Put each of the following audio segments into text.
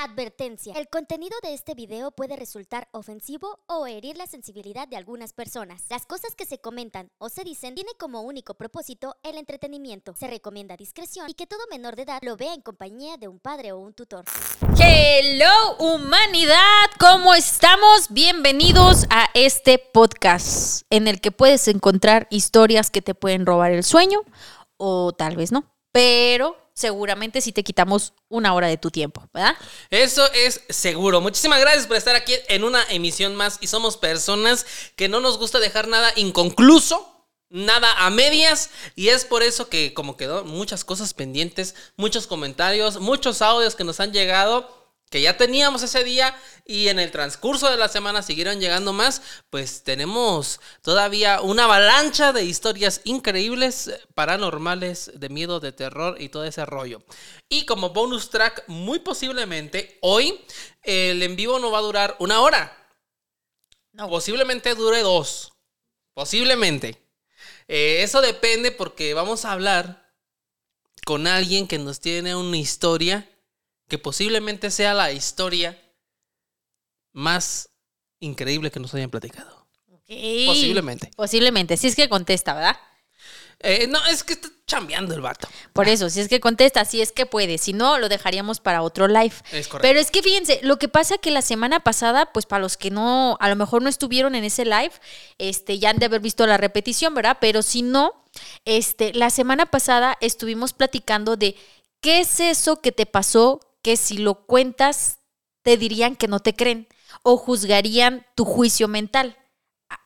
Advertencia. El contenido de este video puede resultar ofensivo o herir la sensibilidad de algunas personas. Las cosas que se comentan o se dicen tiene como único propósito el entretenimiento. Se recomienda discreción y que todo menor de edad lo vea en compañía de un padre o un tutor. Hello humanidad, ¿cómo estamos? Bienvenidos a este podcast en el que puedes encontrar historias que te pueden robar el sueño o tal vez no, pero seguramente si te quitamos una hora de tu tiempo, ¿verdad? Eso es seguro. Muchísimas gracias por estar aquí en una emisión más y somos personas que no nos gusta dejar nada inconcluso. Nada a medias y es por eso que como quedó muchas cosas pendientes, muchos comentarios, muchos audios que nos han llegado que ya teníamos ese día y en el transcurso de la semana siguieron llegando más, pues tenemos todavía una avalancha de historias increíbles, paranormales, de miedo, de terror y todo ese rollo. Y como bonus track, muy posiblemente hoy el en vivo no va a durar una hora. No. Posiblemente dure dos. Posiblemente. Eh, eso depende porque vamos a hablar con alguien que nos tiene una historia que posiblemente sea la historia más increíble que nos hayan platicado. Posiblemente. Posiblemente, si es que contesta, ¿verdad? Eh, no, es que está chambeando el vato. Por eso, si es que contesta, si es que puede. Si no, lo dejaríamos para otro live. Es correcto. Pero es que fíjense, lo que pasa que la semana pasada, pues para los que no, a lo mejor no estuvieron en ese live, este, ya han de haber visto la repetición, ¿verdad? Pero si no, este, la semana pasada estuvimos platicando de qué es eso que te pasó que si lo cuentas te dirían que no te creen o juzgarían tu juicio mental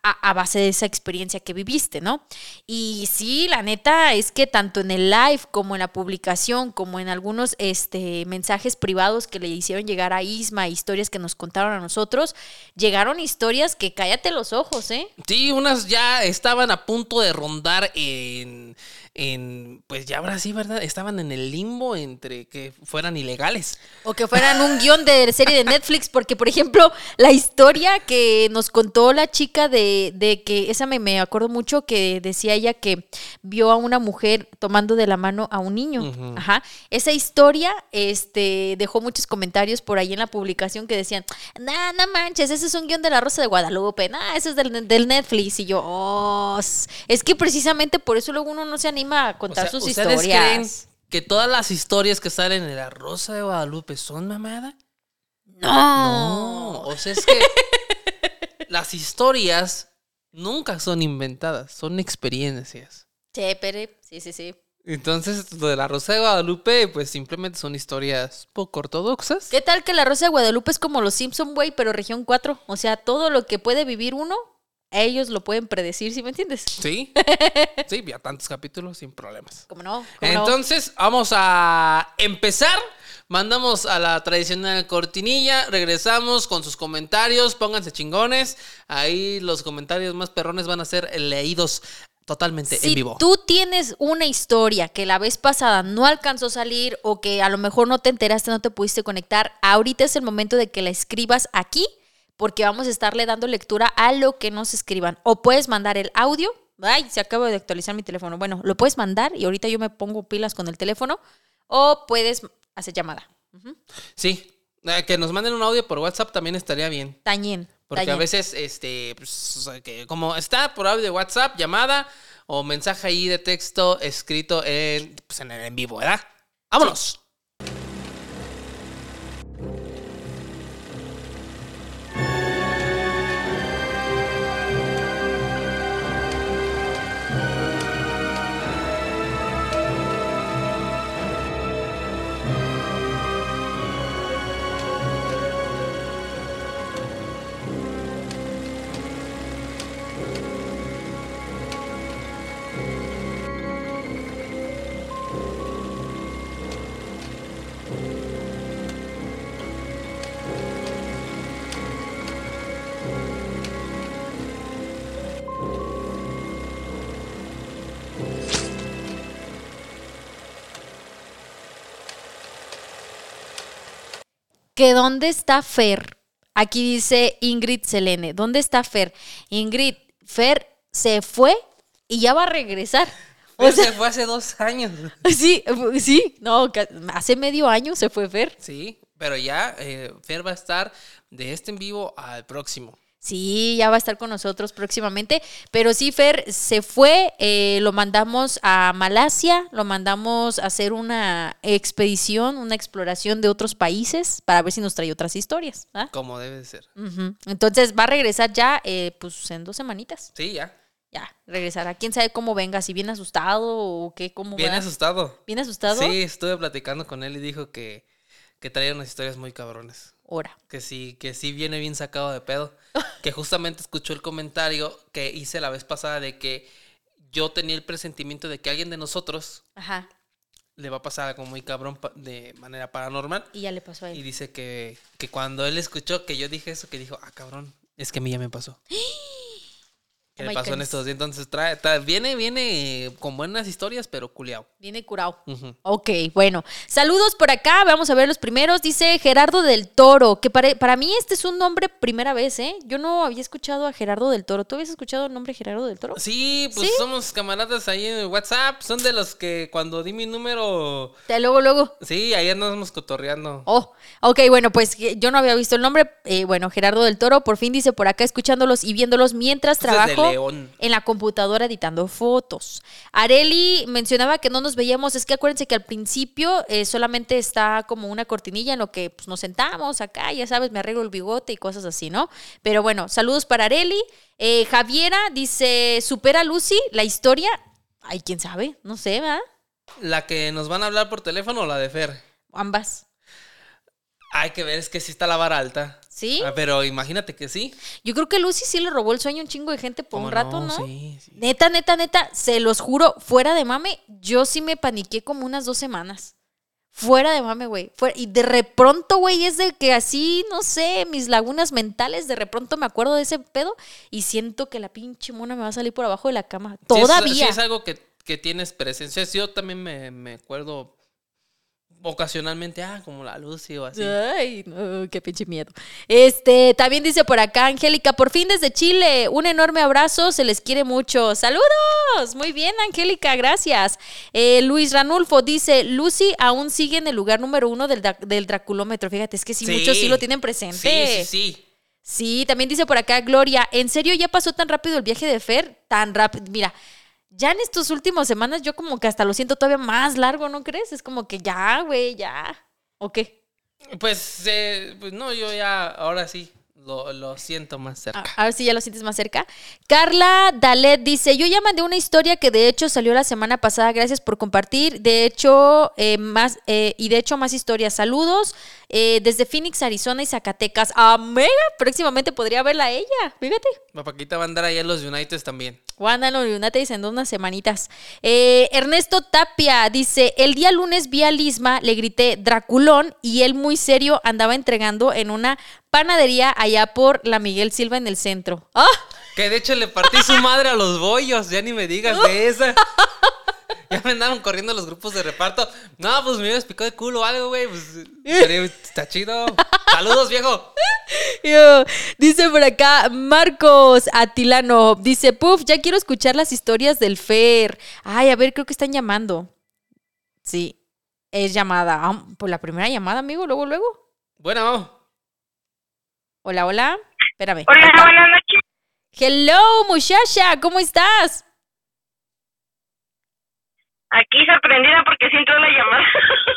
a, base de esa experiencia que viviste, ¿no? Y sí, la neta es que tanto en el live como en la publicación, como en algunos este, mensajes privados que le hicieron llegar a Isma, historias que nos contaron a nosotros, llegaron historias que cállate los ojos, ¿eh? Sí, unas ya estaban a punto de rondar en en, pues ya ahora sí, ¿verdad? Estaban en el limbo entre que fueran ilegales. O que fueran un guion de serie de Netflix, porque por ejemplo, la historia que nos contó la chica de, de que, esa me, me, acuerdo mucho que decía ella que vio a una mujer tomando de la mano a un niño. Ajá. Esa historia este, dejó muchos comentarios por ahí en la publicación que decían, nah, no manches, ese es un guion de la Rosa de Guadalupe, nah, ese es del, del Netflix. Y yo, oh, es que precisamente por eso luego uno no se anima a contar sus ¿ustedes historias. creen que todas las historias que salen en la Rosa de Guadalupe son mamada? No. No. O sea, es que las historias nunca son inventadas, son experiencias. Sí, pero sí, sí, sí. Entonces, lo de la Rosa de Guadalupe, pues simplemente son historias poco ortodoxas. ¿Qué tal que la Rosa de Guadalupe es como los Simpson, güey, pero región 4? O sea, todo lo que puede vivir uno ellos lo pueden predecir, ¿sí me entiendes? Sí. Sí, ya tantos capítulos sin problemas. ¿Cómo no? Entonces, vamos a empezar. Mandamos a la tradicional cortinilla, regresamos con sus comentarios, pónganse chingones. Ahí los comentarios más perrones van a ser leídos totalmente en vivo. Si tú tienes una historia que la vez pasada no alcanzó a salir o que a lo mejor no te enteraste, no te pudiste conectar, ahorita es el momento de que la escribas aquí porque vamos a estarle dando lectura a lo que nos escriban. O puedes mandar el audio. Ay, se acaba de actualizar mi teléfono. Bueno, lo puedes mandar y ahorita yo me pongo pilas con el teléfono. O puedes hacer llamada. Sí, eh, que nos manden un audio por WhatsApp también estaría bien. También. Porque a veces, este, pues, que como está por audio de WhatsApp, llamada o mensaje ahí de texto escrito en, pues, en el en vivo, ¿verdad? ¡Vámonos! Que dónde está Fer. Aquí dice Ingrid Selene. ¿Dónde está Fer? Ingrid, Fer se fue y ya va a regresar. O sea, se fue hace dos años. Sí, sí, no, hace medio año se fue Fer. Sí, Pero ya eh, Fer va a estar de este en vivo al próximo. Sí, ya va a estar con nosotros próximamente. Pero sí, Fer se fue, eh, lo mandamos a Malasia, lo mandamos a hacer una expedición, una exploración de otros países para ver si nos trae otras historias. ¿ah? Como debe de ser. Entonces va a regresar ya, eh, pues en dos semanitas. Sí, ya. Ya, regresará. Quién sabe cómo venga, si viene asustado o qué, cómo Bien va. asustado. ¿Bien asustado? Sí, estuve platicando con él y dijo que, que traía unas historias muy cabrones. Ahora. Que sí, que sí viene bien sacado de pedo. Que justamente escuchó el comentario que hice la vez pasada de que yo tenía el presentimiento de que alguien de nosotros Ajá. le va a pasar algo muy cabrón de manera paranormal. Y ya le pasó a Y él. dice que, que cuando él escuchó que yo dije eso, que dijo, ah, cabrón, es que a mí ya me pasó. ¿Qué le pasó en estos días? Entonces trae, trae- viene, viene con buenas historias, pero culiao. Viene curado. Ujú. Ok, bueno. Saludos por acá. Vamos a ver los primeros. Dice Gerardo del Toro, que para, para mí este es un nombre primera vez, ¿eh? Yo no había escuchado a Gerardo del Toro. ¿Tú habías escuchado el nombre Gerardo del Toro? Sí, pues ¿Sí? somos camaradas ahí en WhatsApp. Son de los que cuando di mi número, Ya, luego, luego. sí, ahí andamos cotorreando. Oh, ok, bueno, pues que yo no había visto el nombre. Eh, bueno, Gerardo del Toro por fin dice por acá escuchándolos y viéndolos mientras es de trabajo León. en la computadora editando fotos. Areli mencionaba que no nos veíamos, es que acuérdense que al principio eh, solamente está como una cortinilla en lo que pues, nos sentamos acá, ya sabes, me arreglo el bigote y cosas así, ¿no? Pero bueno, saludos para Areli. Eh, Javiera dice, supera Lucy la historia. Ay, quién sabe, no sé, ¿verdad? La que nos van a hablar por teléfono o la de Fer. Ambas. Hay que ver, es que sí está la vara alta. ¿Sí? Ah, pero imagínate que sí. Yo creo que Lucy sí le robó el sueño a un chingo de gente por ¿Cómo un rato, ¿no? Sí, sí. Neta, neta, neta, se los juro, fuera de mame, yo sí me paniqué como unas dos semanas. Fuera de mame, güey. Y de repronto, güey, es de que así, no sé, mis lagunas mentales, de repronto me acuerdo de ese pedo y siento que la pinche mona me va a salir por abajo de la cama. Sí, es- Todavía. Sí, es algo que, que tienes presencia. Yo también me, me acuerdo ocasionalmente, ah, como la Lucy o así. Ay, no, qué pinche miedo. Este, también dice por acá, Angélica, por fin desde Chile, un enorme abrazo, se les quiere mucho. ¡Saludos! Muy bien, Angélica, gracias. Eh, Luis Ranulfo dice, Lucy aún sigue en el lugar número uno del, del Draculómetro. Fíjate, es que sí, Sí. muchos sí lo tienen presente. Sí, sí, sí. Sí, también dice por acá Gloria, ¿en serio ya pasó tan rápido el viaje de Fer? Tan rápido. Mira, ya en estas últimas semanas yo como que hasta lo siento todavía más largo, ¿no crees? Es como que ya, güey, ya. ¿O qué? Pues, eh, pues no, yo ya, ahora sí, lo, lo siento más A, cerca. a ver si ya lo sientes más cerca. Carla Dalet dice, yo ya mandé una historia que de hecho salió la semana pasada, gracias por compartir. De hecho, eh, más, eh, y de hecho más historias. Saludos eh, desde Phoenix, Arizona y Zacatecas. Amiga, próximamente podría verla a ella, fíjate. Papaquita va a andar allá en los United también. Wanda en los United en unas semanitas. Eh, Ernesto Tapia dice: El día lunes vi a Lisma, le grité Draculón y él muy serio andaba entregando en una panadería allá por la Miguel Silva en el centro. ¡Ah! Que de hecho le partí su madre a los bollos, ya ni me digas de esa. Ya me andaron corriendo los grupos de reparto. No, pues me hubieras picado de culo o algo, güey. Pues está chido. Saludos, viejo. Yo, Dice por acá Marcos Atilano. Dice: Puf, ya quiero escuchar las historias del Fer. Ay, a ver, creo que están llamando. Sí, es llamada. Ah, por la primera llamada, amigo, luego, luego. Bueno, vamos. Hola, hola. Espérame. Hola, buenas noches. Hello, muchacha, ¿cómo estás? Aquí sorprendida porque sí entró la llamada.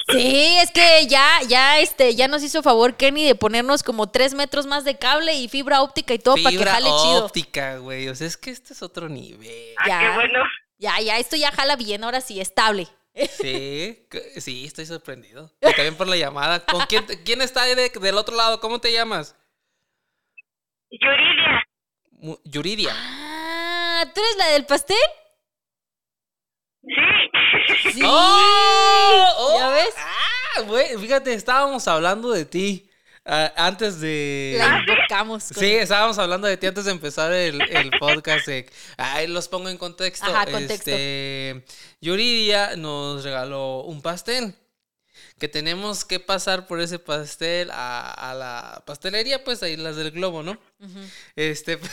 Sí, es que ya, ya, este, ya nos hizo favor Kenny de ponernos como tres metros más de cable y fibra óptica y todo para que jale chido. óptica, güey. O sea, es que este es otro nivel. Ah, Ya. qué bueno. Ya, ya, esto ya jala bien, ahora sí, estable. Sí, sí, estoy sorprendido. Y también por la llamada. ¿Con quién, quién está de- del otro lado? ¿Cómo te llamas? Yuridia. Mu- Yuridia. Ah, ¿tú eres la del pastel? Sí. Sí. ¡Oh! ¡Oh! ¿Ya ves? Ah, güey, fíjate, estábamos hablando de ti ah, antes de... La invocamos. con- Sí, estábamos hablando de ti antes de empezar el, el podcast. de- Ahí los pongo en contexto. Ajá, contexto. Este, Yuridia nos regaló un pastel. Que tenemos que pasar por ese pastel a, a la pastelería, pues ahí las del globo, ¿no? Este.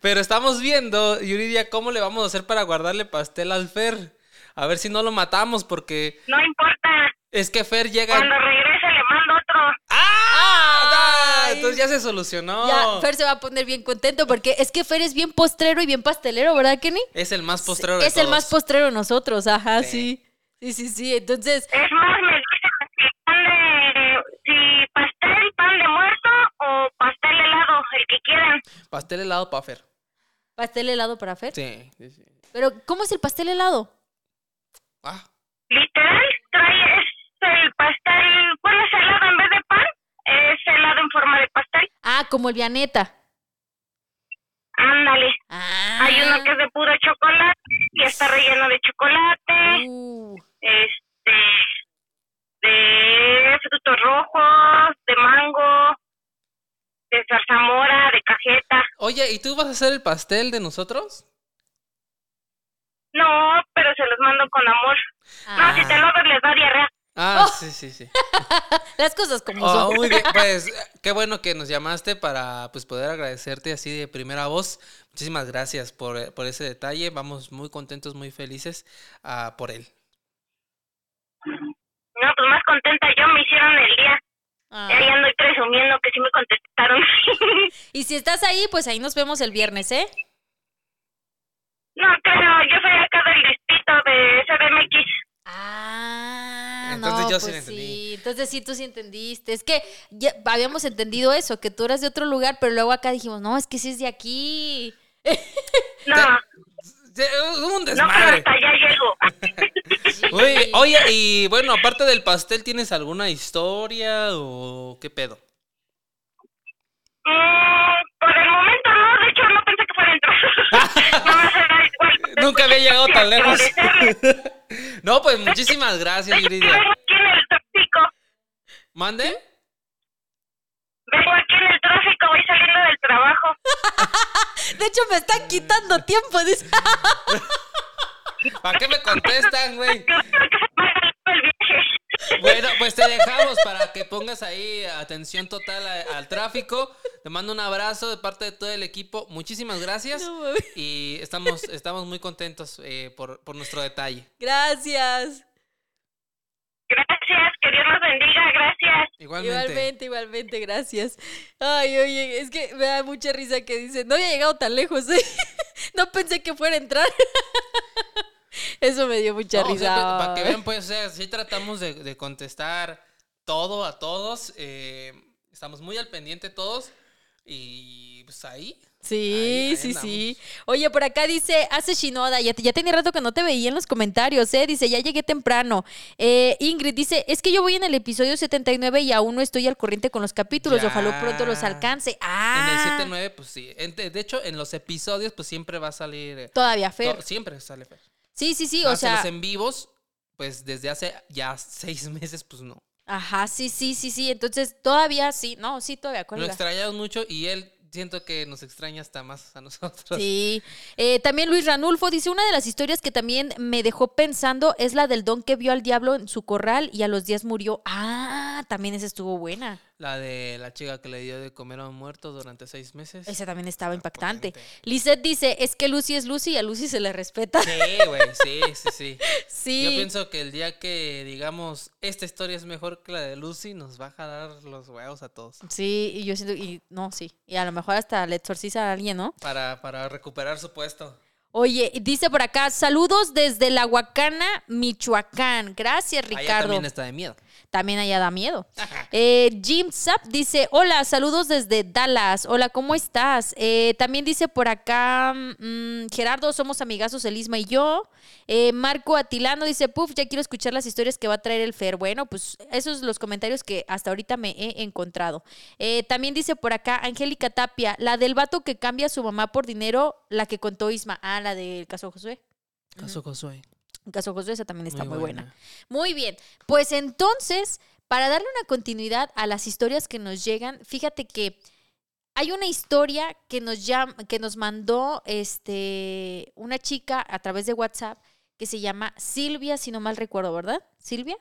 Pero estamos viendo, Yuridia, cómo le vamos a hacer para guardarle pastel al Fer. A ver si no lo matamos, porque No importa. es que Fer llega. Cuando regrese le mando otro. ya se solucionó. Ya, Fer se va a poner bien contento porque es que Fer es bien postrero y bien pastelero, ¿verdad, Kenny? Es el más postrero de es el más postrero de nosotros, ajá, Sí. sí. Sí, sí, sí. Entonces, Es más, me dicen si pan de, si pastel, pan de muerto o pastel helado, el que quieran. Pastel helado para Fer. pastel helado para Fer. Sí, sí, sí. Pero, ¿cómo es el pastel helado? Ah, Literal, trae es el pastel, bueno, es helado en vez de pan, es helado en forma de pastel. Ah, como el Vianeta. Ándale. Ah. Hay uno que es de puro chocolate y está relleno de chocolate, Uh, este, de frutos rojos, de mango, de zarzamora, de cajeta. Oye, ¿y tú vas a hacer el pastel de nosotros? No, pero se los mando con amor. ah, No, si te lo hago les da diarrea. Ah, Oh. sí, sí, sí. Las cosas como Oh, son. muy bien, pues qué bueno que nos llamaste para pues poder agradecerte así de primera voz. Muchísimas gracias por, por ese detalle. Vamos muy contentos, muy felices ah, por él. Pues más contenta yo, me hicieron el día. Ah. Ahí ando presumiendo que sí me contestaron. Y si estás ahí, pues ahí nos vemos el viernes, ¿eh? no, creo, yo soy acá del distrito de CDMX. Ah, Entonces no, yo sí pues entendí. sí. Entonces sí, tú sí entendiste. Es que ya habíamos entendido eso, que tú eras de otro lugar, pero luego acá dijimos, no, es que sí es de aquí. No, Un no, pero desmadre. hasta allá llego. Oye, oye, y bueno, aparte del pastel, ¿tienes alguna historia o qué pedo? Mm, por el momento no, de hecho no pensé que fuera entrar. no igual. Nunca había llegado tan lejos. No, pues muchísimas gracias, Yuridia. El tráfico. ¿Mande? Vengo aquí en el tráfico, voy saliendo del trabajo. De hecho, me están quitando tiempo. Dice. ¿Para qué me contestan, güey? Bueno, pues te dejamos para que pongas ahí atención total a- al tráfico. Te mando un abrazo de parte de todo el equipo. Muchísimas gracias. No. Y estamos, estamos muy contentos eh, por, por nuestro detalle. Gracias. Gracias, que Dios los bendiga, gracias. Igualmente. Igualmente, igualmente, gracias. Ay, oye, es que me da mucha risa que dice, no había llegado tan lejos, ¿eh? No pensé que fuera a entrar. Eso me dio mucha No, o sea, risa. para que vean, pues, o sea, sí tratamos de, de contestar todo a todos. eh, estamos muy al pendiente todos. Y pues ahí. Sí, Ahí- ahí sí, sí. Oye, por acá dice, hace Shinoda, ya, ya tenía rato que no te veía en los comentarios, ¿eh? Dice, ya llegué temprano. Eh, Ingrid dice, es que yo voy en el episodio 79 y aún no estoy al corriente con los capítulos, Ya. ojalá pronto los alcance. En Ah, el 7-9, pues sí. En- de hecho, en los episodios, pues siempre va a salir. eh, todavía Fer. to- siempre sale Fer. Sí, sí, sí, o Más en sea, los en vivos, pues desde hace ya seis meses, pues no. ajá, sí, sí, sí, sí, entonces todavía sí, no, sí, todavía Lo extrañamos mucho y él siento que nos extraña hasta más a nosotros. Sí. Eh, también Luis Ranulfo dice, una de las historias que también me dejó pensando es la del don que vio al diablo en su corral y a los días murió. Ah, también esa estuvo buena. La de la chica que le dio de comer a un muerto durante seis meses. Esa también estaba impactante. Lisette dice, es que Lucy es Lucy y a Lucy se le respeta. Sí, güey, sí, sí, sí. Sí. Yo pienso que el día que digamos esta historia es mejor que la de Lucy, nos va a jalar los huevos a todos. Sí, y yo siento, y no, sí. Y a lo mejor hasta le exorciza a alguien, ¿no? Para, para recuperar su puesto. Oye, dice por acá, saludos desde La Huacana, Michoacán. Gracias, Allá Ricardo. también está de miedo. También allá da miedo. Eh, Jim Zap dice, hola, saludos desde Dallas. Hola, ¿cómo estás? Eh, también dice por acá, mm, Gerardo, somos amigazos Elisma y yo. Eh, Marco Atilano dice, puf, ya quiero escuchar las historias que va a traer el Fer. Bueno, pues esos son los comentarios que hasta ahorita me he encontrado. Eh, también dice por acá, Angélica Tapia, la del vato que cambia a su mamá por dinero, la que contó Isma. Ah, la del caso Josué. Caso Josué. El caso Josué, esa también está muy, buena. buena. Muy bien, pues entonces, para darle una continuidad a las historias que nos llegan, fíjate que hay una historia que nos llam- que nos mandó este una chica a través de WhatsApp que se llama Silvia, si no mal recuerdo, ¿verdad? Silvia,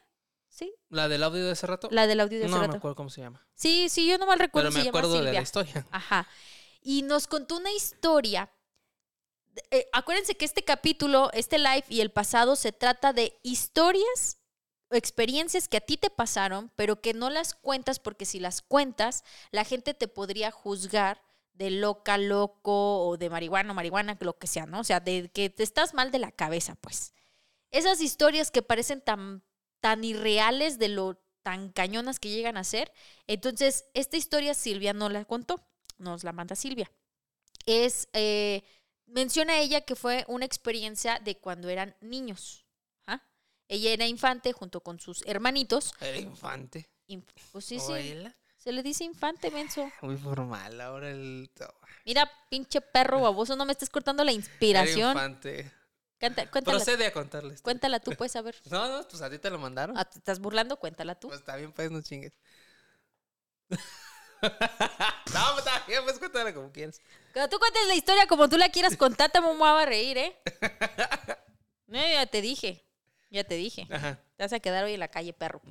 sí, ¿La del audio de ese rato? la del audio de hace no me rato. acuerdo cómo se llama. Sí, sí, yo no mal recuerdo. Pero se me llama acuerdo de la historia. Ajá. Y nos contó una historia. Eh, acuérdense que este capítulo, este live y el pasado se trata de historias experiencias que a ti te pasaron, pero que no las cuentas porque si las cuentas, la gente te podría juzgar de loca, loco o de marihuana, marihuana, lo que sea, ¿no? O sea, de que te estás mal de la cabeza, pues. Esas historias que parecen tan, tan irreales de lo tan cañonas que llegan a ser. Entonces, esta historia Silvia no la contó, nos la manda Silvia. Es, eh, menciona ella que fue una experiencia de cuando eran niños. ¿ah? Ella era infante junto con sus hermanitos. Era infante. Inf- Pues sí, ¿O sí. Se le dice infante, menso. Muy formal, ahora el... Mira, pinche perro baboso, no me estés cortando la inspiración. Era infante. Canta- cuéntala, Procede a contarles. cuéntala tú, pues, a ver. No, no, pues a ti te lo mandaron. Ah, ¿te estás burlando? Cuéntala tú. Pues está bien, pues no chingues. no, pues está bien, pues cuéntala como quieras. Cuando tú cuentes la historia como tú la quieras contar, te me a reír, ¿eh? No, ya te dije. Ya te dije. Ajá. Te vas a quedar hoy en la calle, perro.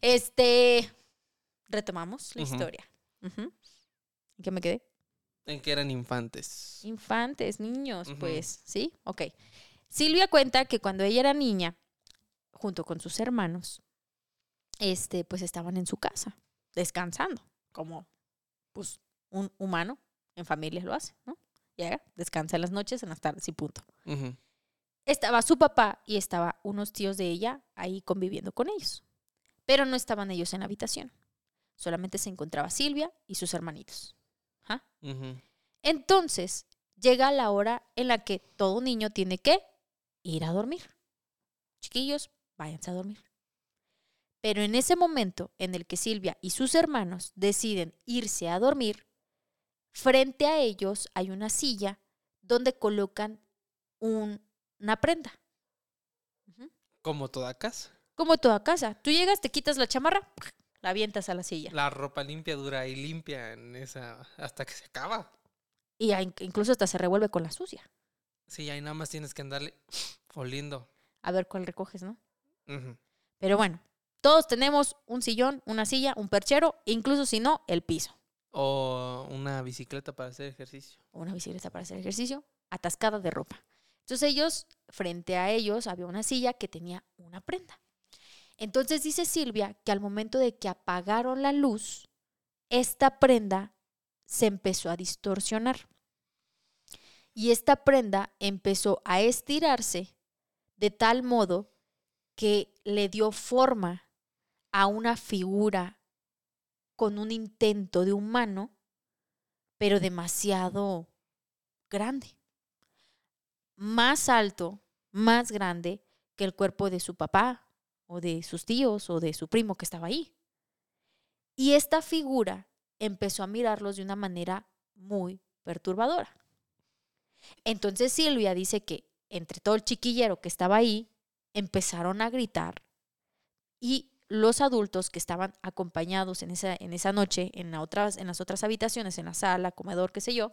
Este. Retomamos la historia. ¿En qué me quedé? En que eran infantes. Infantes, niños, pues, ¿sí? Ok. Silvia cuenta que cuando ella era niña, junto con sus hermanos, este, pues estaban en su casa, descansando, como, pues, un humano en familia lo hace, ¿no? Llega, descansa en las noches, en las tardes y punto. Estaba su papá y estaba unos tíos de ella ahí conviviendo con ellos. Pero no estaban ellos en la habitación. Solamente se encontraba Silvia y sus hermanitos. ¿Ah? Entonces llega la hora en la que todo niño tiene que ir a dormir. Chiquillos, váyanse a dormir. Pero en ese momento en el que Silvia y sus hermanos deciden irse a dormir, frente a ellos hay una silla donde colocan un- una prenda. Como toda casa. Como toda casa. Tú llegas, te quitas la chamarra, la avientas a la silla. La ropa limpia dura y limpia en esa hasta que se acaba. Y incluso hasta se revuelve con la sucia. Sí, ahí nada más tienes que andarle oliendo. A ver cuál recoges, ¿no? Pero bueno, todos tenemos un sillón, una silla, un perchero, incluso si no, el piso. O una bicicleta para hacer ejercicio. Una bicicleta para hacer ejercicio, atascada de ropa. Entonces ellos, frente a ellos, había una silla que tenía una prenda. Entonces dice Silvia que al momento de que apagaron la luz, esta prenda se empezó a distorsionar. Y esta prenda empezó a estirarse de tal modo que le dio forma a una figura con un intento de humano, pero demasiado grande. Más alto, más grande que el cuerpo de su papá o de sus tíos o de su primo que estaba ahí. Y esta figura empezó a mirarlos de una manera muy perturbadora. Entonces Silvia dice que entre todo el chiquillero que estaba ahí, empezaron a gritar y los adultos que estaban acompañados en esa, en esa noche en, la otras, en las otras habitaciones, en la sala, comedor, qué sé yo,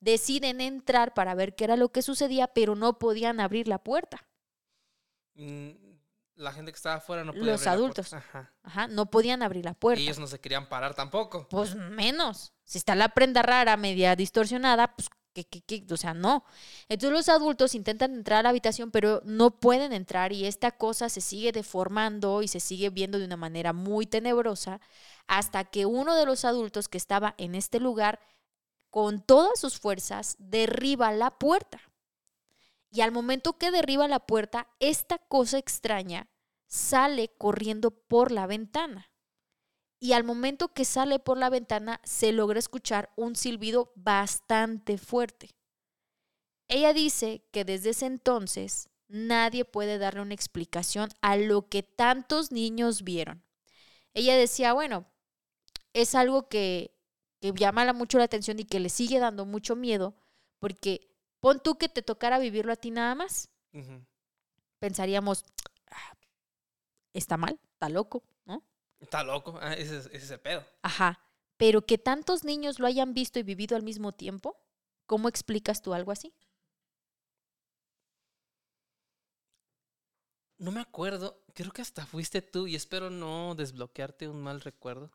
deciden entrar para ver qué era lo que sucedía, pero no podían abrir la puerta. Mm, La gente que estaba afuera no podía Los abrir la adultos. puerta. Ajá. Ajá, no podían abrir la puerta. Y ellos no se querían parar tampoco. Pues menos. Si está la prenda rara, media distorsionada, pues que, que, que, o sea, no. Entonces los adultos intentan entrar a la habitación, pero no pueden entrar y esta cosa se sigue deformando y se sigue viendo de una manera muy tenebrosa hasta que uno de los adultos que estaba en este lugar, con todas sus fuerzas, derriba la puerta. Y al momento que derriba la puerta, esta cosa extraña sale corriendo por la ventana y al momento que sale por la ventana se logra escuchar un silbido bastante fuerte. Ella dice que desde ese entonces nadie puede darle una explicación a lo que tantos niños vieron. Ella decía, bueno, es algo que, que llama mucho la atención y que le sigue dando mucho miedo, porque pon tú que te tocara vivirlo a ti nada más. Pensaríamos, "Ah, está mal, está loco. Está loco. Ah, ese, es- ese es el pedo. Ajá. Pero que tantos niños lo hayan visto y vivido al mismo tiempo, ¿cómo explicas tú algo así? No me acuerdo. Creo que hasta fuiste tú y espero no desbloquearte un mal recuerdo.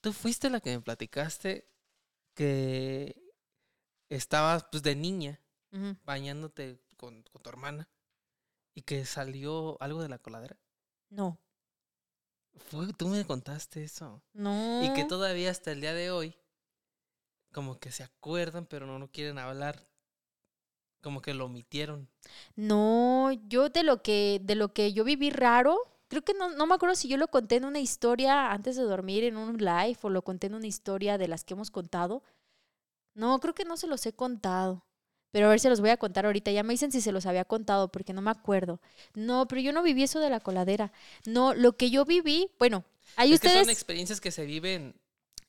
Tú fuiste la que me platicaste que estabas pues de niña bañándote con, con tu hermana ¿Y que salió algo de la coladera? No, Fue, tú me contaste eso. no. Y que todavía hasta el día de hoy, como que se acuerdan, pero no lo quieren hablar. Como que lo omitieron. No, yo de lo que, de lo que yo viví raro, creo que no, no me acuerdo si yo lo conté en una historia antes de dormir, en un live, o lo conté en una historia de las que hemos contado. No, creo que no se los he contado. Pero a ver, se los voy a contar ahorita. Ya me dicen si se los había contado, porque no me acuerdo. No, pero yo no viví eso de la coladera. No, lo que yo viví, bueno, ahí es que ustedes son experiencias que se viven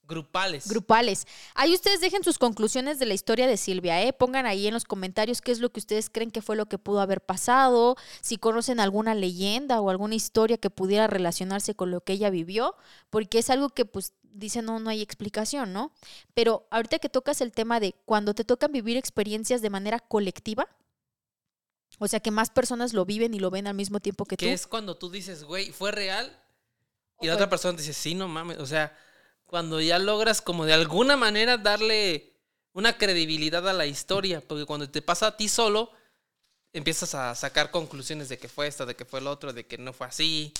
grupales. grupales. Ahí ustedes dejen sus conclusiones de la historia de Silvia, ¿eh? Pongan ahí en los comentarios qué es lo que ustedes creen que fue lo que pudo haber pasado, si conocen alguna leyenda o alguna historia que pudiera relacionarse con lo que ella vivió, porque es algo que pues dicen no, no hay explicación, ¿no? Pero ahorita que tocas el tema de cuando te tocan vivir experiencias de manera colectiva, o sea que más personas lo viven y lo ven al mismo tiempo que, que tú. es cuando tú dices, güey, ¿fue real? Y la otra persona dice, sí, no mames. O sea, cuando ya logras como de alguna manera darle una credibilidad a la historia, porque cuando te pasa a ti solo, empiezas a sacar conclusiones de que fue esto, de que fue el otro, de que no fue así.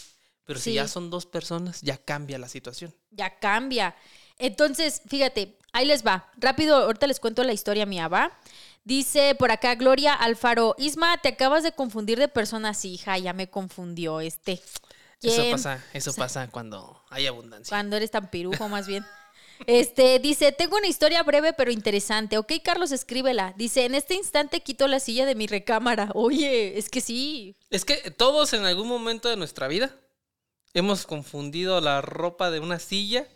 Pero si ya son dos personas, ya cambia la situación. ya cambia. Entonces, fíjate, ahí les va. Rápido, ahorita les cuento la historia mía, ¿va? Dice por acá Gloria Alfaro, Isma, te acabas de confundir de persona, sí, hija, ya me confundió este. Eso ¿Quién? pasa, eso pasa cuando hay abundancia. Cuando eres tan pirujo, más bien. Este, dice, tengo una historia breve pero interesante. Ok, Carlos, escríbela. Dice, en este instante quito la silla de mi recámara. Oye, es que sí. Es que todos en algún momento de nuestra vida hemos confundido la ropa de una silla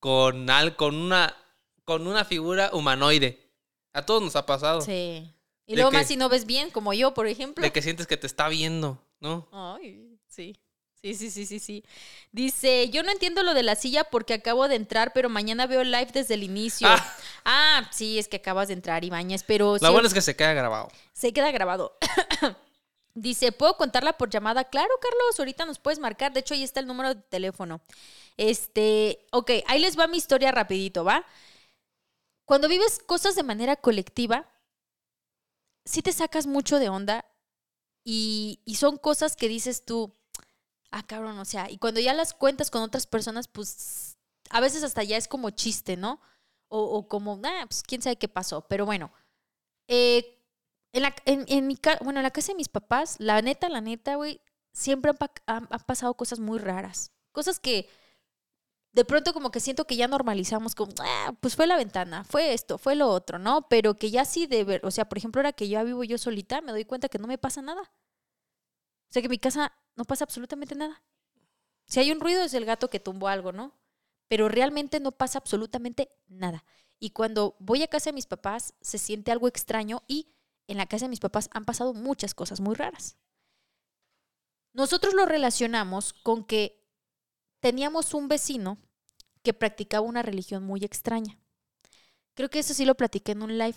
con, al, con, una, con una figura humanoide. A todos nos ha pasado. Sí. Y ¿De luego más si no ves bien, como yo, por ejemplo. De que sientes que te está viendo, ¿no? Ay, sí. Sí, sí, sí, sí, sí. Dice, yo no entiendo lo de la silla porque acabo de entrar, pero mañana veo el live desde el inicio. Ah. Ah, sí, es que acabas de entrar, Ibañez, pero Lo sí, bueno es que se queda grabado. se queda grabado. Dice, ¿puedo contarla por llamada? Claro, Carlos, ahorita nos puedes marcar. De hecho, ahí está el número de teléfono. Este, ok, ahí les va mi historia rapidito, ¿va? Cuando vives cosas de manera colectiva, sí te sacas mucho de onda y, y son cosas que dices tú, ah, cabrón, o sea, y cuando ya las cuentas con otras personas, pues a veces hasta ya es como chiste, ¿no? O, o como, ah, pues quién sabe qué pasó. Pero bueno, eh, en, la, en, en mi ca- bueno, en la casa de mis papás, la neta, la neta, güey, siempre han, pa- pasado cosas muy raras. Cosas que de pronto como que siento que ya normalizamos como, ah, pues fue la ventana, fue esto, fue lo otro, ¿no? Pero que ya sí de ver, o sea, por ejemplo, ahora que ya vivo yo solita, me doy cuenta que no me pasa nada. O sea, que en mi casa no pasa absolutamente nada. Si hay un ruido es el gato que tumbó algo, ¿no? Pero realmente no pasa absolutamente nada. Y cuando voy a casa de mis papás, se siente algo extraño y en la casa de mis papás han pasado muchas cosas muy raras. Nosotros lo relacionamos con que teníamos un vecino que practicaba una religión muy extraña. Creo que eso sí lo platiqué en un live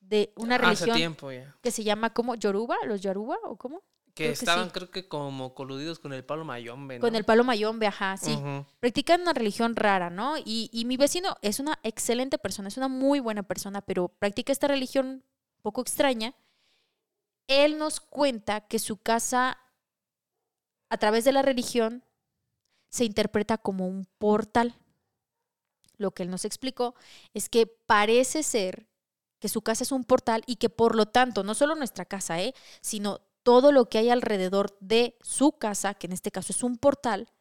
de una Hace religión tiempo ya. que se llama como Yoruba, los Yoruba o cómo? Que Creo que estaban, sí. creo que como coludidos con el palo mayombe, ¿no? Con el palo mayombe, ajá, sí. Ujú. practican una religión rara, ¿no? Y, y mi vecino es una excelente persona, es una muy buena persona, pero practica esta religión poco extraña. Él nos cuenta que su casa, a través de la religión, se interpreta como un portal. Lo que él nos explicó es que parece ser que su casa es un portal y que por lo tanto, no solo nuestra casa, ¿eh? sino todo lo que hay alrededor de su casa, que en este caso es un portal,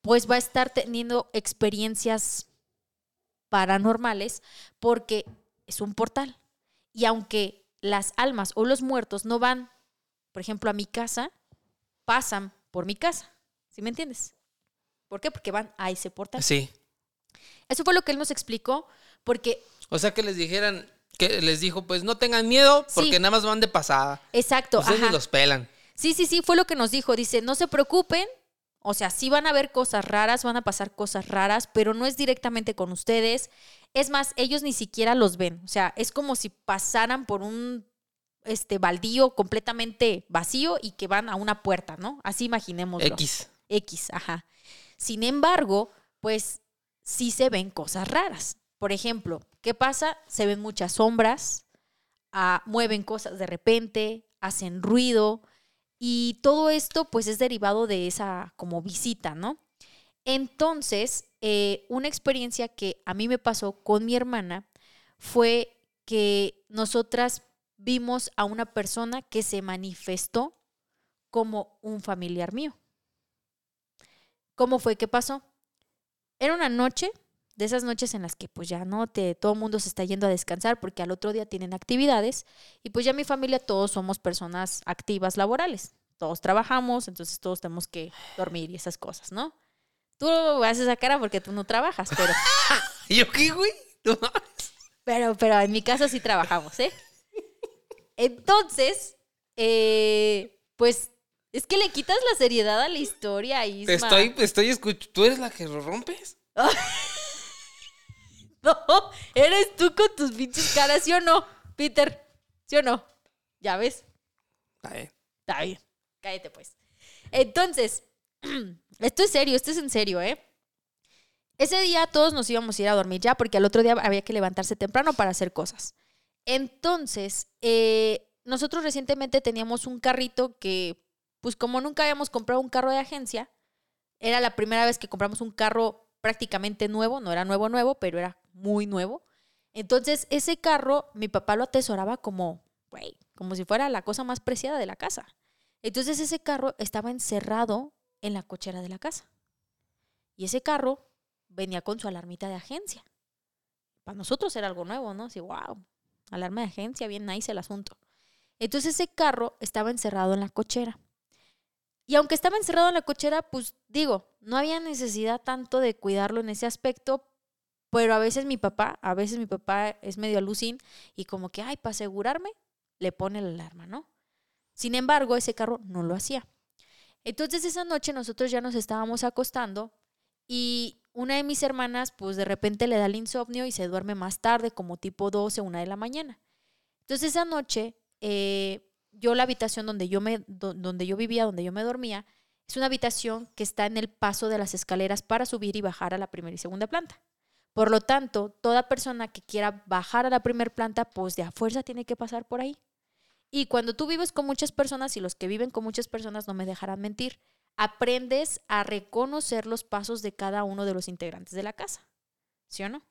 pues va a estar teniendo experiencias paranormales porque es un portal. Y aunque las almas o los muertos no van, por ejemplo, a mi casa, pasan por mi casa. ¿Sí me entiendes? ¿Por qué? Porque van a ese portal. Sí. Eso fue lo que él nos explicó, porque, O sea que les dijeran, que les dijo, pues no tengan miedo, porque Sí. nada más van de pasada. exacto, Ustedes ni ajá. los pelan. Sí, sí, sí, fue lo que nos dijo. Dice, no se preocupen. O sea, sí van a haber cosas raras, van a pasar cosas raras, pero no es directamente con ustedes. Es más, ellos ni siquiera los ven. O sea, es como si pasaran por un este baldío completamente vacío y que van a una puerta, ¿no? Así imaginémoslo. X. X, ajá. Sin embargo, pues sí se ven cosas raras. Por ejemplo, ¿qué pasa? Se ven muchas sombras, ah, mueven cosas de repente, hacen ruido. Y todo esto pues es derivado de esa como visita, ¿no? Entonces, eh, una experiencia que a mí me pasó con mi hermana fue que nosotras vimos a una persona que se manifestó como un familiar mío. ¿Cómo fue que pasó? Era una noche, de esas noches en las que pues ya no te todo el mundo se está yendo a descansar porque al otro día tienen actividades y pues ya mi familia todos somos personas activas laborales. Todos trabajamos, entonces todos tenemos que dormir y esas cosas, ¿no? Tú haces esa cara porque tú no trabajas, pero ¿Yo qué, güey? No. pero pero en mi caso sí trabajamos, ¿eh? Entonces, eh, pues es que le quitas la seriedad a la historia, Isma. Estoy, estoy escuchando. ¿Tú eres la que lo rompes? No, eres tú con tus pinches caras, ¿sí o no, Peter? ¿Sí o no? ¿Ya ves? Está bien. Está bien. Cállate, pues. Entonces, esto es serio, esto es en serio, ¿eh? Ese día todos nos íbamos a ir a dormir ya porque al otro día había que levantarse temprano para hacer cosas. Entonces, eh, nosotros recientemente teníamos un carrito que, pues como nunca habíamos comprado un carro de agencia, era la primera vez que compramos un carro prácticamente nuevo, no era nuevo nuevo, pero era muy nuevo. Entonces, ese carro mi papá lo atesoraba como, güey, como si fuera la cosa más preciada de la casa. Entonces, ese carro estaba encerrado en la cochera de la casa. Y ese carro venía con su alarmita de agencia. Para nosotros era algo nuevo, ¿no? Así, wow, alarma de agencia, bien nice el asunto. Entonces ese carro estaba encerrado en la cochera. Y aunque estaba encerrado en la cochera, pues digo, no había necesidad tanto de cuidarlo en ese aspecto, pero a veces mi papá, a veces mi papá es medio alucín y como que, ay, para asegurarme, le pone la alarma, ¿no? Sin embargo, ese carro no lo hacía. Entonces esa noche nosotros ya nos estábamos acostando y una de mis hermanas, pues de repente le da el insomnio y se duerme más tarde, como tipo 12, una de la mañana. Entonces esa noche, eh, yo la habitación donde yo, me, do- donde yo vivía, donde yo me dormía, es una habitación que está en el paso de las escaleras para subir y bajar a la primera y segunda planta. Por lo tanto, toda persona que quiera bajar a la primera planta, pues de a fuerza tiene que pasar por ahí. Y cuando tú vives con muchas personas, y los que viven con muchas personas no me dejarán mentir, aprendes a reconocer los pasos de cada uno de los integrantes de la casa. ¿Sí o no?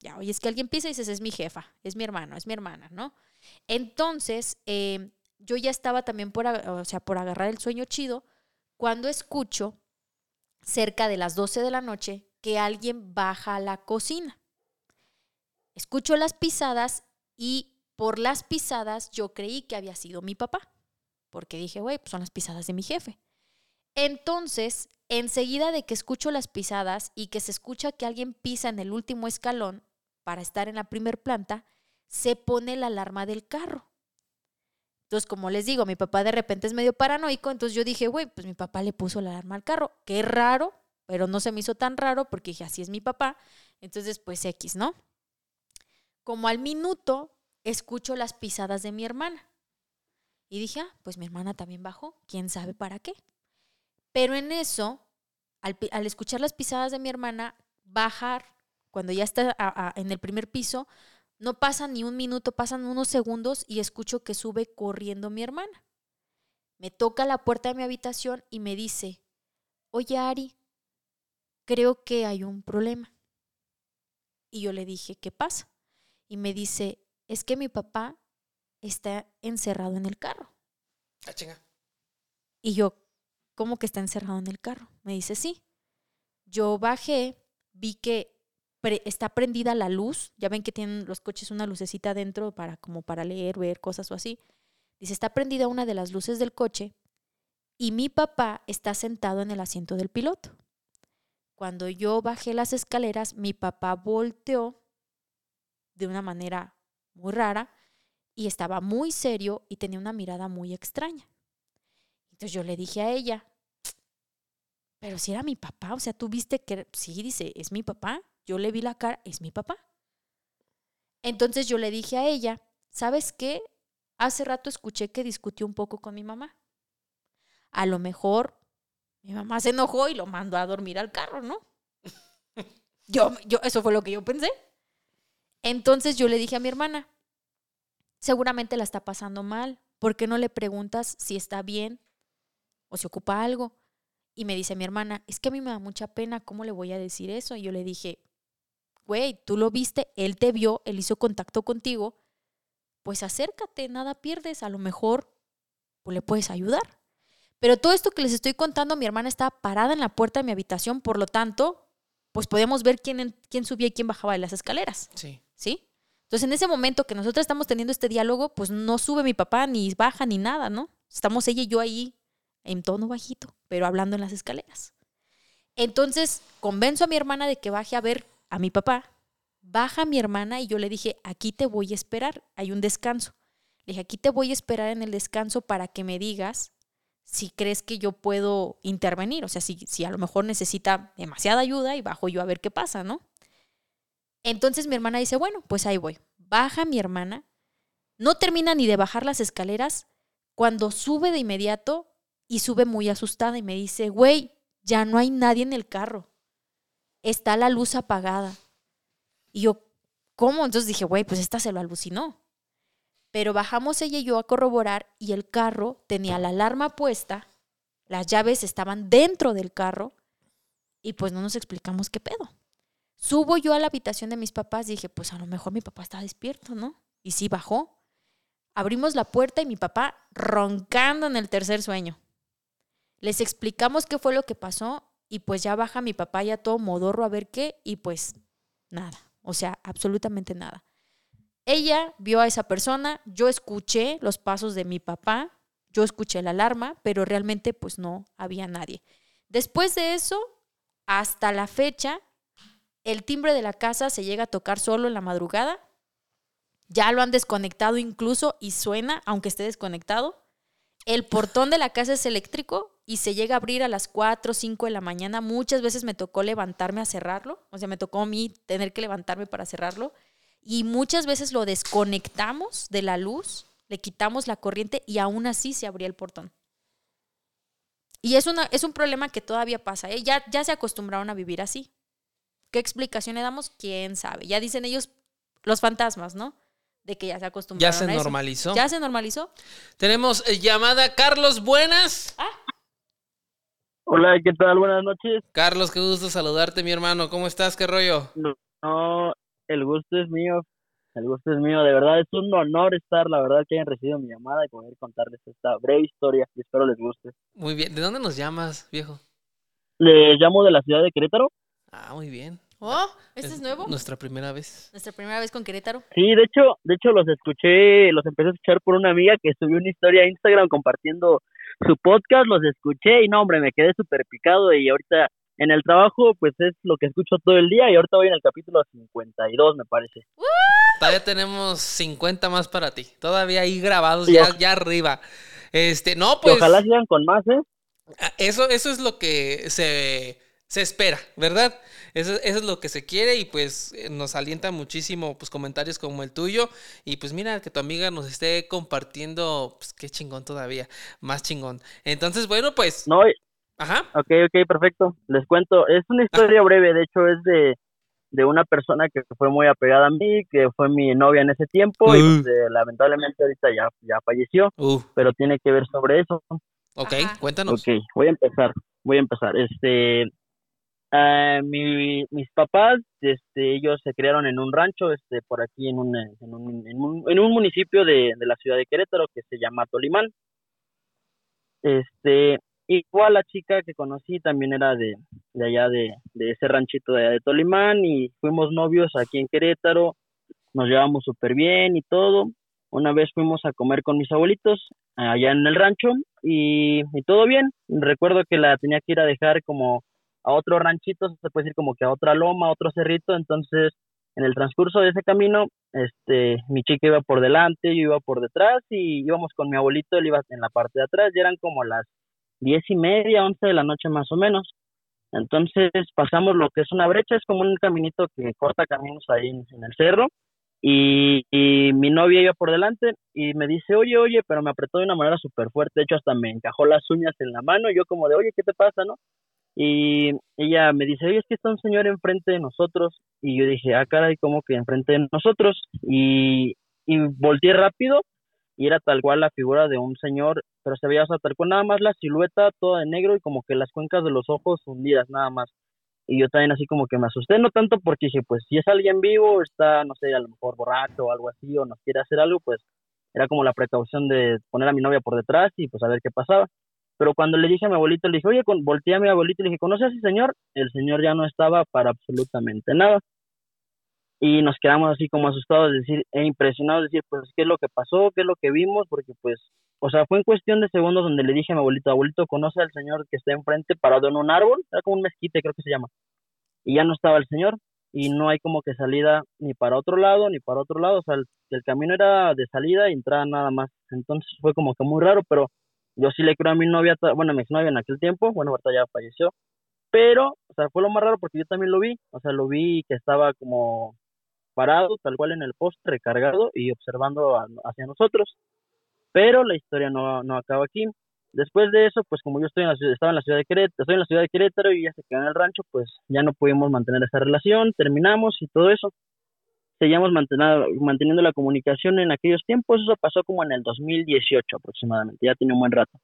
Ya, oye, es que alguien pisa y dices, es mi jefa, es mi hermano, es mi hermana, ¿no? Entonces, eh, yo ya estaba también por, o sea, por agarrar el sueño chido cuando escucho cerca de las 12 de la noche que alguien baja a la cocina. Escucho las pisadas y por las pisadas yo creí que había sido mi papá, porque dije, güey, pues son las pisadas de mi jefe. Entonces, enseguida de que escucho las pisadas y que se escucha que alguien pisa en el último escalón para estar en la primer planta, se pone la alarma del carro. Entonces, como les digo, mi papá de repente es medio paranoico, entonces yo dije, güey, pues mi papá le puso la alarma al carro. Qué raro, pero no se me hizo tan raro porque dije, así es mi papá. Entonces, pues X, ¿no? Como al minuto, escucho las pisadas de mi hermana. Y dije, ah, pues mi hermana también bajó, quién sabe para qué. Pero en eso, al, al escuchar las pisadas de mi hermana, bajar, cuando ya está en el primer piso, no pasa ni un minuto, pasan unos segundos y escucho que sube corriendo mi hermana. Me toca la puerta de mi habitación y me dice, oye Ari, creo que hay un problema. Y yo le dije, ¿qué pasa? Y me dice, es que mi papá está encerrado en el carro. Ah, chinga. Y yo, ¿cómo que está encerrado en el carro? Me dice, sí. Yo bajé, vi que pre- está prendida la luz. Ya ven que tienen los coches una lucecita adentro para como para leer, ver cosas o así. Dice, está prendida una de las luces del coche y mi papá está sentado en el asiento del piloto. Cuando yo bajé las escaleras, mi papá volteó de una manera muy rara y estaba muy serio y tenía una mirada muy extraña. Entonces yo le dije a ella, pero si era mi papá, o sea, tú viste que, sí, dice, es mi papá, yo le vi la cara, es mi papá. Entonces yo le dije a ella, ¿sabes qué? Hace rato escuché que discutió un poco con mi mamá. A lo mejor mi mamá se enojó y lo mandó a dormir al carro, ¿no? Yo, yo, eso fue lo que yo pensé. Entonces yo le dije a mi hermana, seguramente la está pasando mal. ¿Por qué no le preguntas si está bien o se ocupa algo. Y me dice mi hermana, es que a mí me da mucha pena, ¿cómo le voy a decir eso? Y yo le dije, güey, tú lo viste, él te vio, él hizo contacto contigo, pues acércate, nada pierdes, a lo mejor pues, le puedes ayudar. Pero todo esto que les estoy contando, mi hermana estaba parada en la puerta de mi habitación, por lo tanto, pues podíamos ver quién, quién subía y quién bajaba de las escaleras. Sí. ¿Sí? Entonces, en ese momento que nosotros estamos teniendo este diálogo, pues no sube mi papá, ni baja, ni nada, ¿no? Estamos ella y yo ahí en tono bajito, pero hablando en las escaleras. Entonces, convenzo a mi hermana de que baje a ver a mi papá. Baja mi hermana y yo le dije, aquí te voy a esperar, hay un descanso. Le dije, aquí te voy a esperar en el descanso para que me digas si crees que yo puedo intervenir, o sea, si, si a lo mejor necesita demasiada ayuda y bajo yo a ver qué pasa, ¿no? Entonces mi hermana dice, bueno, pues ahí voy. Baja mi hermana, no termina ni de bajar las escaleras cuando sube de inmediato y sube muy asustada y me dice, güey, ya no hay nadie en el carro, está la luz apagada. Y yo, ¿cómo? Entonces dije, güey, pues esta se lo alucinó. Pero bajamos ella y yo a corroborar y el carro tenía la alarma puesta, las llaves estaban dentro del carro y pues no nos explicamos qué pedo. Subo yo a la habitación de mis papás dije, pues a lo mejor mi papá está despierto, ¿no? Y sí bajó. Abrimos la puerta y mi papá roncando en el tercer sueño. Les explicamos qué fue lo que pasó y pues ya baja mi papá ya todo modorro a ver qué y pues nada, o sea, absolutamente nada. Ella vio a esa persona, yo escuché los pasos de mi papá, yo escuché la alarma, pero realmente pues no había nadie. Después de eso, hasta la fecha, el timbre de la casa se llega a tocar solo en la madrugada. Ya lo han desconectado incluso y suena, aunque esté desconectado. El portón de la casa es eléctrico y se llega a abrir a las 4 o 5 de la mañana. Muchas veces me tocó levantarme a cerrarlo, o sea, me tocó a mí tener que levantarme para cerrarlo. Y muchas veces lo desconectamos de la luz, le quitamos la corriente y aún así se abría el portón. Y es, una, es un problema que todavía pasa. ¿eh? Ya, ya se acostumbraron a vivir así. ¿Qué explicación le damos? ¿Quién sabe? Ya dicen ellos los fantasmas, ¿no? De que ya se acostumbraron. Ya se a eso. normalizó. Ya se normalizó. Tenemos eh, llamada Carlos, buenas. Ah, Hola, ¿qué tal? Buenas noches. Carlos, qué gusto saludarte, mi hermano. ¿Cómo estás? ¿Qué rollo? No, no, el gusto es mío. El gusto es mío. De verdad es un honor estar, la verdad, que hayan recibido mi llamada y poder contarles esta breve historia. Y espero les guste. Muy bien. ¿De dónde nos llamas, viejo? Les llamo de la ciudad de Querétaro. Ah, muy bien. Oh, ¿este es nuevo? Nuestra primera vez. Nuestra primera vez con Querétaro. Sí, de hecho, de hecho los escuché, los empecé a escuchar por una amiga que subió una historia a Instagram compartiendo su podcast, los escuché y no, hombre, me quedé súper picado y ahorita en el trabajo pues es lo que escucho todo el día y ahorita voy en el capítulo 52 me parece. Todavía tenemos 50 más para ti. Todavía ahí grabados Sí, ya, ya arriba. Este, no, Y pues. ojalá sigan con más, ¿eh? Eso, eso es lo que se, se espera, ¿verdad? Eso, eso es lo que se quiere y pues nos alienta muchísimo pues comentarios como el tuyo y pues mira que tu amiga nos esté compartiendo, pues qué chingón todavía, más chingón. Entonces, bueno, pues, No, ajá, Ok, ok, perfecto. Les cuento, es una historia breve, de hecho es de, de una persona que fue muy apegada a mí, que fue mi novia en ese tiempo y Uh. pues, eh, lamentablemente ahorita ya, ya falleció, uh, pero tiene que ver sobre eso. ok, Ajá. cuéntanos. Ok, voy a empezar, voy a empezar. Este, ah, mi, mis papás, este, ellos se criaron en un rancho, este, por aquí en un, en un, en un, municipio de, de la ciudad de Querétaro que se llama Tolimán. Este, igual la chica que conocí también era de, allá de, ese ranchito de allá de Tolimán y fuimos novios aquí en Querétaro, nos llevamos súper bien y todo. Una vez fuimos a comer con mis abuelitos allá en el rancho y todo bien. Recuerdo que la tenía que ir a dejar como a otro ranchito, se puede decir como que a otra loma, a otro cerrito, entonces en el transcurso de ese camino, este, mi chica iba por delante, yo iba por detrás y íbamos con mi abuelito, él iba en la parte de atrás, ya eran como las diez y media, once de la noche más o menos. Entonces pasamos lo que es una brecha, es como un caminito que corta caminos ahí en, en el cerro y, y mi novia iba por delante y me dice, oye, oye, pero me apretó de una manera súper fuerte, de hecho hasta me encajó las uñas en la mano y yo como de, oye, ¿qué te pasa, no? Y ella me dice, oye, es que está un señor enfrente de nosotros. Y yo dije, ah, caray, ¿cómo que enfrente de nosotros? Y, y volteé rápido y era tal cual la figura de un señor, pero se veía, o sea, tal cual nada más la silueta toda de negro y como que las cuencas de los ojos hundidas nada más. Y yo también así como que me asusté, no tanto porque dije, pues si es alguien vivo, está, no sé, a lo mejor borracho o algo así, o nos quiere hacer algo, pues era como la precaución de poner a mi novia por detrás y pues a ver qué pasaba. Pero cuando le dije a mi abuelito, le dije, oye, con, volteé a mi abuelito y le dije, ¿conoce a ese señor? El señor ya no estaba para absolutamente nada. Y nos quedamos así como asustados, decir, e impresionados, decir, pues, ¿qué es lo que pasó? ¿Qué es lo que vimos? Porque, pues, o sea, fue en cuestión de segundos donde le dije a mi abuelito, abuelito, ¿conoce al señor que está enfrente parado en un árbol? Era como un mezquite, creo que se llama. Y ya no estaba el señor y no hay como que salida ni para otro lado ni para otro lado. O sea, el, el camino era de salida y entrada nada más. Entonces fue como que muy raro, pero yo sí le creo a mi novia, bueno, a mi exnovia en aquel tiempo, bueno, ahorita ya falleció, pero, o sea, fue lo más raro porque yo también lo vi, o sea, lo vi que estaba como parado, tal cual en el poste, recargado y observando hacia nosotros, pero la historia no, no acaba aquí. Después de eso, pues como yo estoy en la estaba en la ciudad de Querétaro, estoy en la ciudad de Querétaro y ella se quedó en el rancho, pues ya no pudimos mantener esa relación, terminamos y todo eso. Seguíamos manteniendo, la comunicación en aquellos tiempos, eso pasó como en el 2018 aproximadamente, ya tiene un buen rato.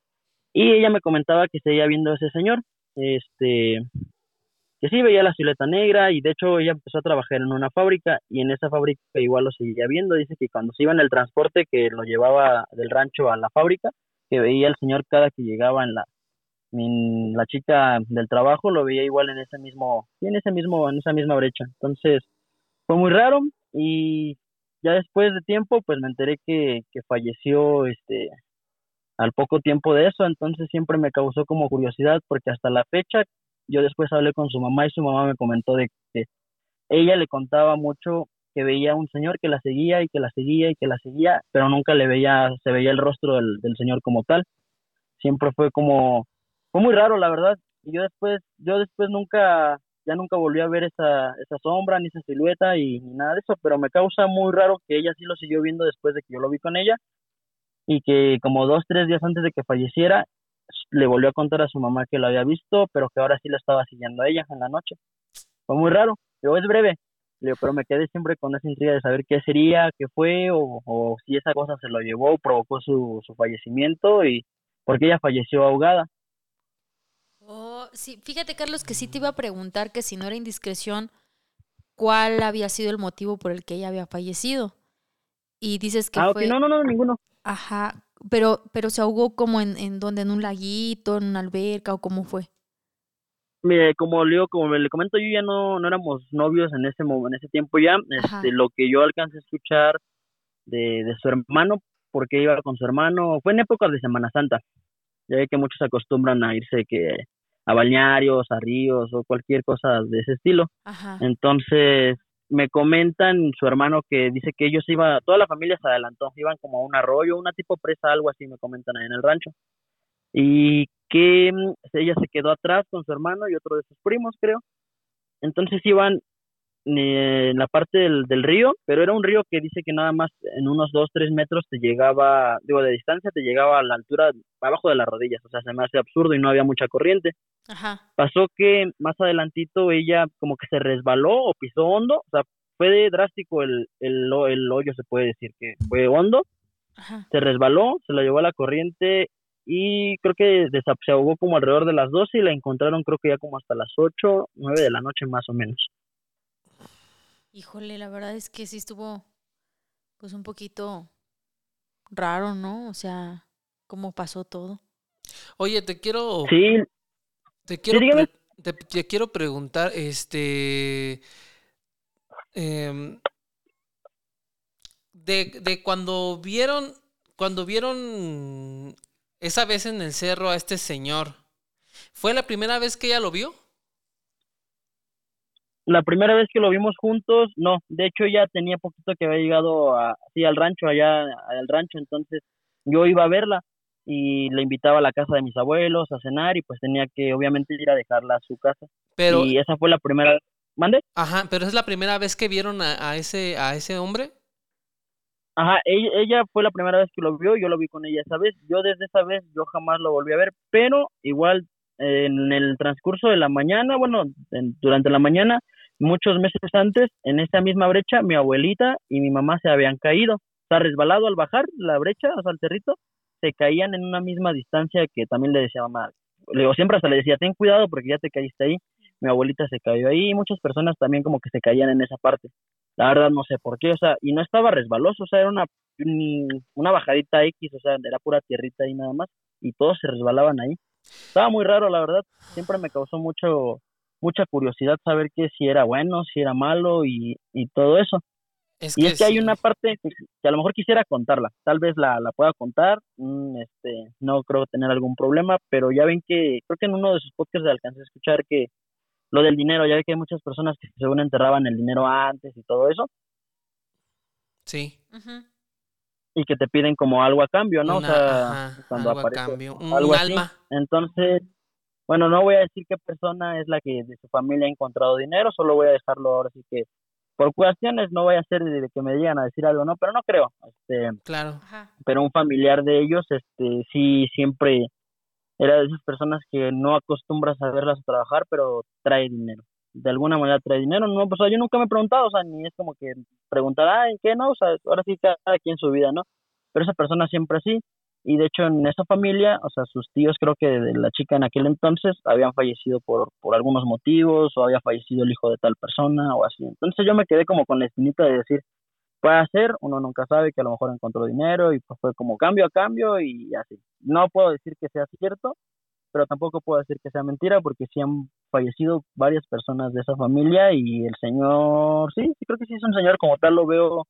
Y ella me comentaba que seguía viendo a ese señor, este, que sí veía la silueta negra y de hecho ella empezó a trabajar en una fábrica y en esa fábrica igual lo seguía viendo. Dice que cuando se iba en el transporte que lo llevaba del rancho a la fábrica, que veía al señor cada que llegaba en la en la chica del trabajo lo veía igual en ese mismo en ese mismo en esa misma brecha. Entonces fue muy raro y ya después de tiempo pues me enteré que, que falleció este al poco tiempo de eso, entonces siempre me causó como curiosidad porque hasta la fecha yo después hablé con su mamá y su mamá me comentó de que ella le contaba mucho que veía un señor que la seguía y que la seguía y que la seguía, pero nunca le veía, se veía el rostro del, del señor como tal. Siempre fue como, fue muy raro la verdad. Y yo después, yo después nunca, ya nunca volví a ver esa, esa sombra ni esa silueta y ni nada de eso, pero me causa muy raro que ella sí lo siguió viendo después de que yo lo vi con ella y que como dos, tres días antes de que falleciera, le volvió a contar a su mamá que lo había visto, pero que ahora sí la estaba siguiendo a ella en la noche. Fue muy raro, pero es breve. Pero me quedé siempre con esa intriga de saber qué sería, qué fue, o, o si esa cosa se lo llevó, provocó su, su fallecimiento y porque ella falleció ahogada. Oh, sí, fíjate, Carlos, que sí te iba a preguntar que si no era indiscreción, ¿cuál había sido el motivo por el que ella había fallecido? Y dices que Ah, fue... no, no, no, ninguno. Ajá, pero, pero se ahogó como en, en donde, en un laguito, en una alberca, o cómo fue. Mire, como le, digo, como le comento, yo ya no, no éramos novios en ese en ese tiempo ya. Este, lo que yo alcancé a escuchar de, de su hermano, porque iba con su hermano, fue en épocas de Semana Santa. Ya ve que muchos acostumbran a irse que a balnearios, a ríos o cualquier cosa de ese estilo. Ajá. Entonces, me comentan su hermano que dice que ellos iban, toda la familia se adelantó, iban como a un arroyo, una tipo presa, algo así, me comentan ahí en el rancho. Y que mm, ella se quedó atrás con su hermano y otro de sus primos, creo. Entonces iban en la parte del, del río, pero era un río que dice que nada más en unos dos, tres metros te llegaba, digo, de distancia te llegaba a la altura, abajo de las rodillas, o sea, se me hace absurdo y no había mucha corriente Ajá. pasó que más adelantito ella como que se resbaló o pisó hondo, o sea, fue de drástico el, el, el hoyo, se puede decir que fue hondo, Ajá. se resbaló, se la llevó a la corriente y creo que se ahogó como alrededor de las 12 y la encontraron creo que ya como hasta las 8, 9 de la noche más o menos. Híjole, la verdad es que sí estuvo, pues un poquito raro, ¿no? O sea, cómo pasó todo. Oye, te quiero, Sí, te quiero, dígame. pre- te, te quiero preguntar, este, em, de, de cuando vieron, cuando vieron esa vez en el cerro a este señor, ¿fue la primera vez que ella lo vio? La primera vez que lo vimos juntos, no, de hecho ya tenía poquito que había llegado a, sí, al rancho, allá al rancho, entonces yo iba a verla y le invitaba a la casa de mis abuelos a cenar y pues tenía que obviamente ir a dejarla a su casa. Pero, y esa fue la primera ¿Mande? ajá, pero es la primera vez que vieron a, a ese, a ese hombre. Ajá, ella, ella fue la primera vez que lo vio, yo lo vi con ella esa vez, yo desde esa vez yo jamás lo volví a ver, pero igual eh, en el transcurso de la mañana, bueno, en- durante la mañana, muchos meses antes, en esa misma brecha, mi abuelita y mi mamá se habían caído, o sea, resbalado al bajar la brecha, o sea, el cerrito, se caían en una misma distancia que también le decía mamá. Le digo, siempre hasta le decía, ten cuidado porque ya te caíste ahí. Mi abuelita se cayó ahí y muchas personas también como que se caían en esa parte. La verdad no sé por qué, o sea, y no estaba resbaloso, o sea, era una, una bajadita X, o sea, era pura tierrita ahí nada más y todos se resbalaban ahí. Estaba muy raro, la verdad, siempre me causó mucho mucha curiosidad saber que si era bueno, si era malo y, y todo eso. Es y es que hay una parte que, que a lo mejor quisiera contarla, tal vez la, la pueda contar, mm, este, no creo tener algún problema, pero ya ven que, creo que en uno de sus podcasts alcancé a escuchar que lo del dinero, ya ve que hay muchas personas que según enterraban el dinero antes y todo eso, Sí. Y que te piden como algo a cambio, ¿no? Una- o sea, ajá, cuando algo a aparece cambio, un algo así. alma. Entonces, bueno, no voy a decir qué persona es la que de su familia ha encontrado dinero, solo voy a dejarlo ahora sí que por cuestiones no voy a hacer de que me digan a decir algo, no, pero no creo, este, Claro. Ajá. pero un familiar de ellos, este, sí siempre era de esas personas que no acostumbras a verlas trabajar, pero trae dinero. De alguna manera trae dinero, no, pues o sea, yo nunca me he preguntado, o sea, ni es como que preguntar, ah, ¿en qué no? O sea, ahora sí cada quien su vida, ¿no? Pero esa persona siempre así, y de hecho en esa familia, o sea, sus tíos creo que de la chica en aquel entonces habían fallecido por, por algunos motivos, o había fallecido el hijo de tal persona, o así. Entonces yo me quedé como con la espinita de decir, puede ser, uno nunca sabe que a lo mejor encontró dinero y pues fue como cambio a cambio y así. No puedo decir que sea cierto, pero tampoco puedo decir que sea mentira porque sí han fallecido varias personas de esa familia y el señor, sí, sí creo que sí es un señor como tal, lo veo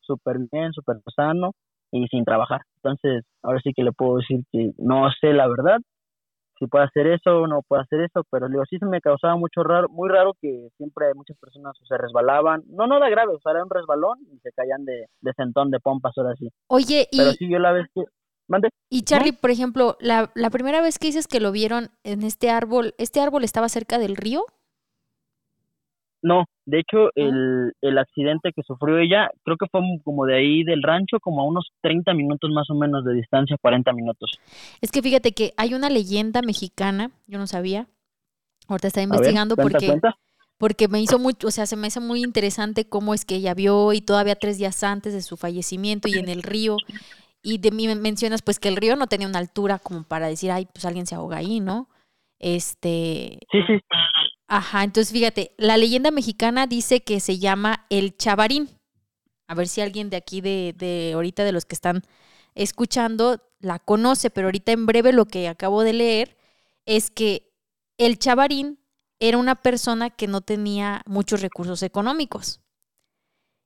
súper bien, súper sano y sin trabajar. Entonces, ahora sí que le puedo decir que no sé la verdad, si puede hacer eso o no puede hacer eso, pero digo, sí se me causaba mucho raro, muy raro que siempre muchas personas se resbalaban, no, no era grave, o sea, era un resbalón y se caían de, de sentón, de pompas, ahora sí. Oye, y, Pero sí, yo la vez que, mande, y Charlie, por ejemplo, la, la primera vez que dices que lo vieron en este árbol, ¿este árbol estaba cerca del río? No, de hecho, el, el accidente que sufrió ella, creo que fue como de ahí del rancho, como a unos 30 minutos más o menos de distancia, 40 minutos. Es que fíjate que hay una leyenda mexicana, yo no sabía, ahorita estaba ver, investigando cuenta, porque, cuenta. porque me hizo muy, o sea, se me hizo muy interesante cómo es que ella vio y todavía tres días antes de su fallecimiento y en el río, y de mí me mencionas pues que el río no tenía una altura como para decir, ay, pues alguien se ahoga ahí, ¿no? Este, Sí, sí, Ajá, entonces fíjate, la leyenda mexicana dice que se llama el chavarín. A ver si alguien de aquí, de, de ahorita, de los que están escuchando, la conoce, pero ahorita en breve lo que acabo de leer es que el chavarín era una persona que no tenía muchos recursos económicos.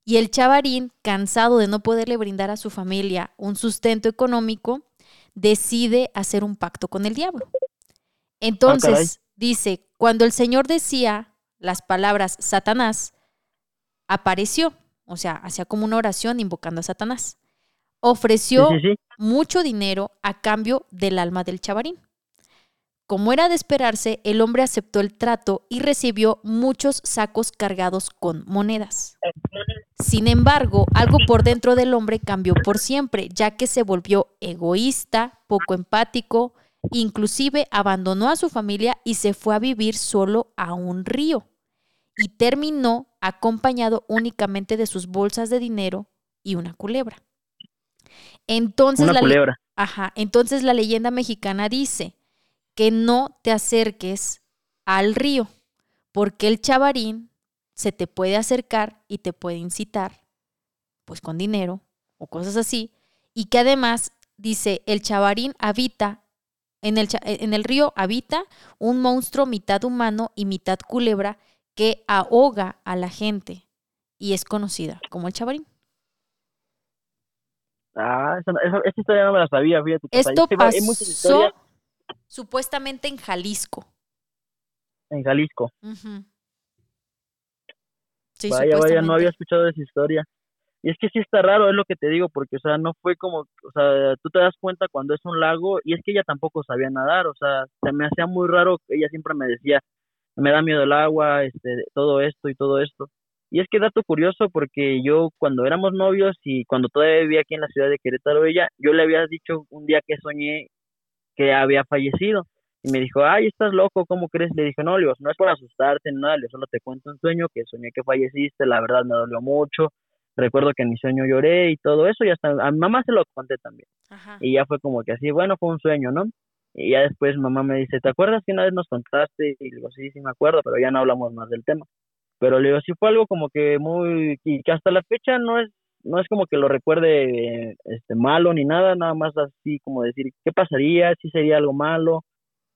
Y el chavarín, cansado de no poderle brindar a su familia un sustento económico, decide hacer un pacto con el diablo. Entonces, dice, cuando el Señor decía las palabras Satanás, apareció, o sea, hacía como una oración invocando a Satanás. sí, Ofreció sí, sí. mucho dinero a cambio del alma del chavarín. Como era de esperarse, el hombre aceptó el trato y recibió muchos sacos cargados con monedas. Sin embargo, algo por dentro del hombre cambió por siempre, ya que se volvió egoísta, poco empático, inclusive abandonó a su familia y se fue a vivir solo a un río. Y terminó acompañado únicamente de sus bolsas de dinero y una culebra. Entonces Una la, le- culebra. Ajá, entonces la leyenda mexicana dice que no te acerques al río, porque el chavarín se te puede acercar y te puede incitar, pues con dinero o cosas así, y que además dice, el chavarín habita, en el, en el río habita un monstruo mitad humano y mitad culebra que ahoga a la gente y es conocida como el chavarín. Ah, esa, esa, esa historia no me la sabía, fíjate. Esto pasó historias supuestamente en Jalisco. en Jalisco. Ujú. Sí, vaya, vaya, no había escuchado esa historia. Es que sí está raro, es lo que te digo, porque, o sea, no fue como, o sea, tú te das cuenta cuando es un lago, y es que ella tampoco sabía nadar, o sea, se me hacía muy raro, ella siempre me decía, me da miedo el agua, este, todo esto y todo esto. Y es que dato curioso, porque yo cuando éramos novios y cuando todavía vivía aquí en la ciudad de Querétaro, ella, yo le había dicho un día que soñé que había fallecido. Y me dijo, ay, estás loco, ¿cómo crees? Le dije, no, no es por asustarte nada, digo, solo te cuento un sueño que soñé que falleciste, la verdad me dolió mucho, recuerdo que en mi sueño lloré y todo eso y hasta a mi mamá se lo conté también. Ajá. Y ya fue como que así, bueno, fue un sueño, ¿no? Y ya después mamá me dice, ¿te acuerdas que una vez nos contaste? Y digo, sí, sí me acuerdo, pero ya no hablamos más del tema. Pero le digo, sí fue algo como que muy, y que hasta la fecha no es, no es como que lo recuerde este malo ni nada, nada más así como decir, ¿qué pasaría? si sería algo malo?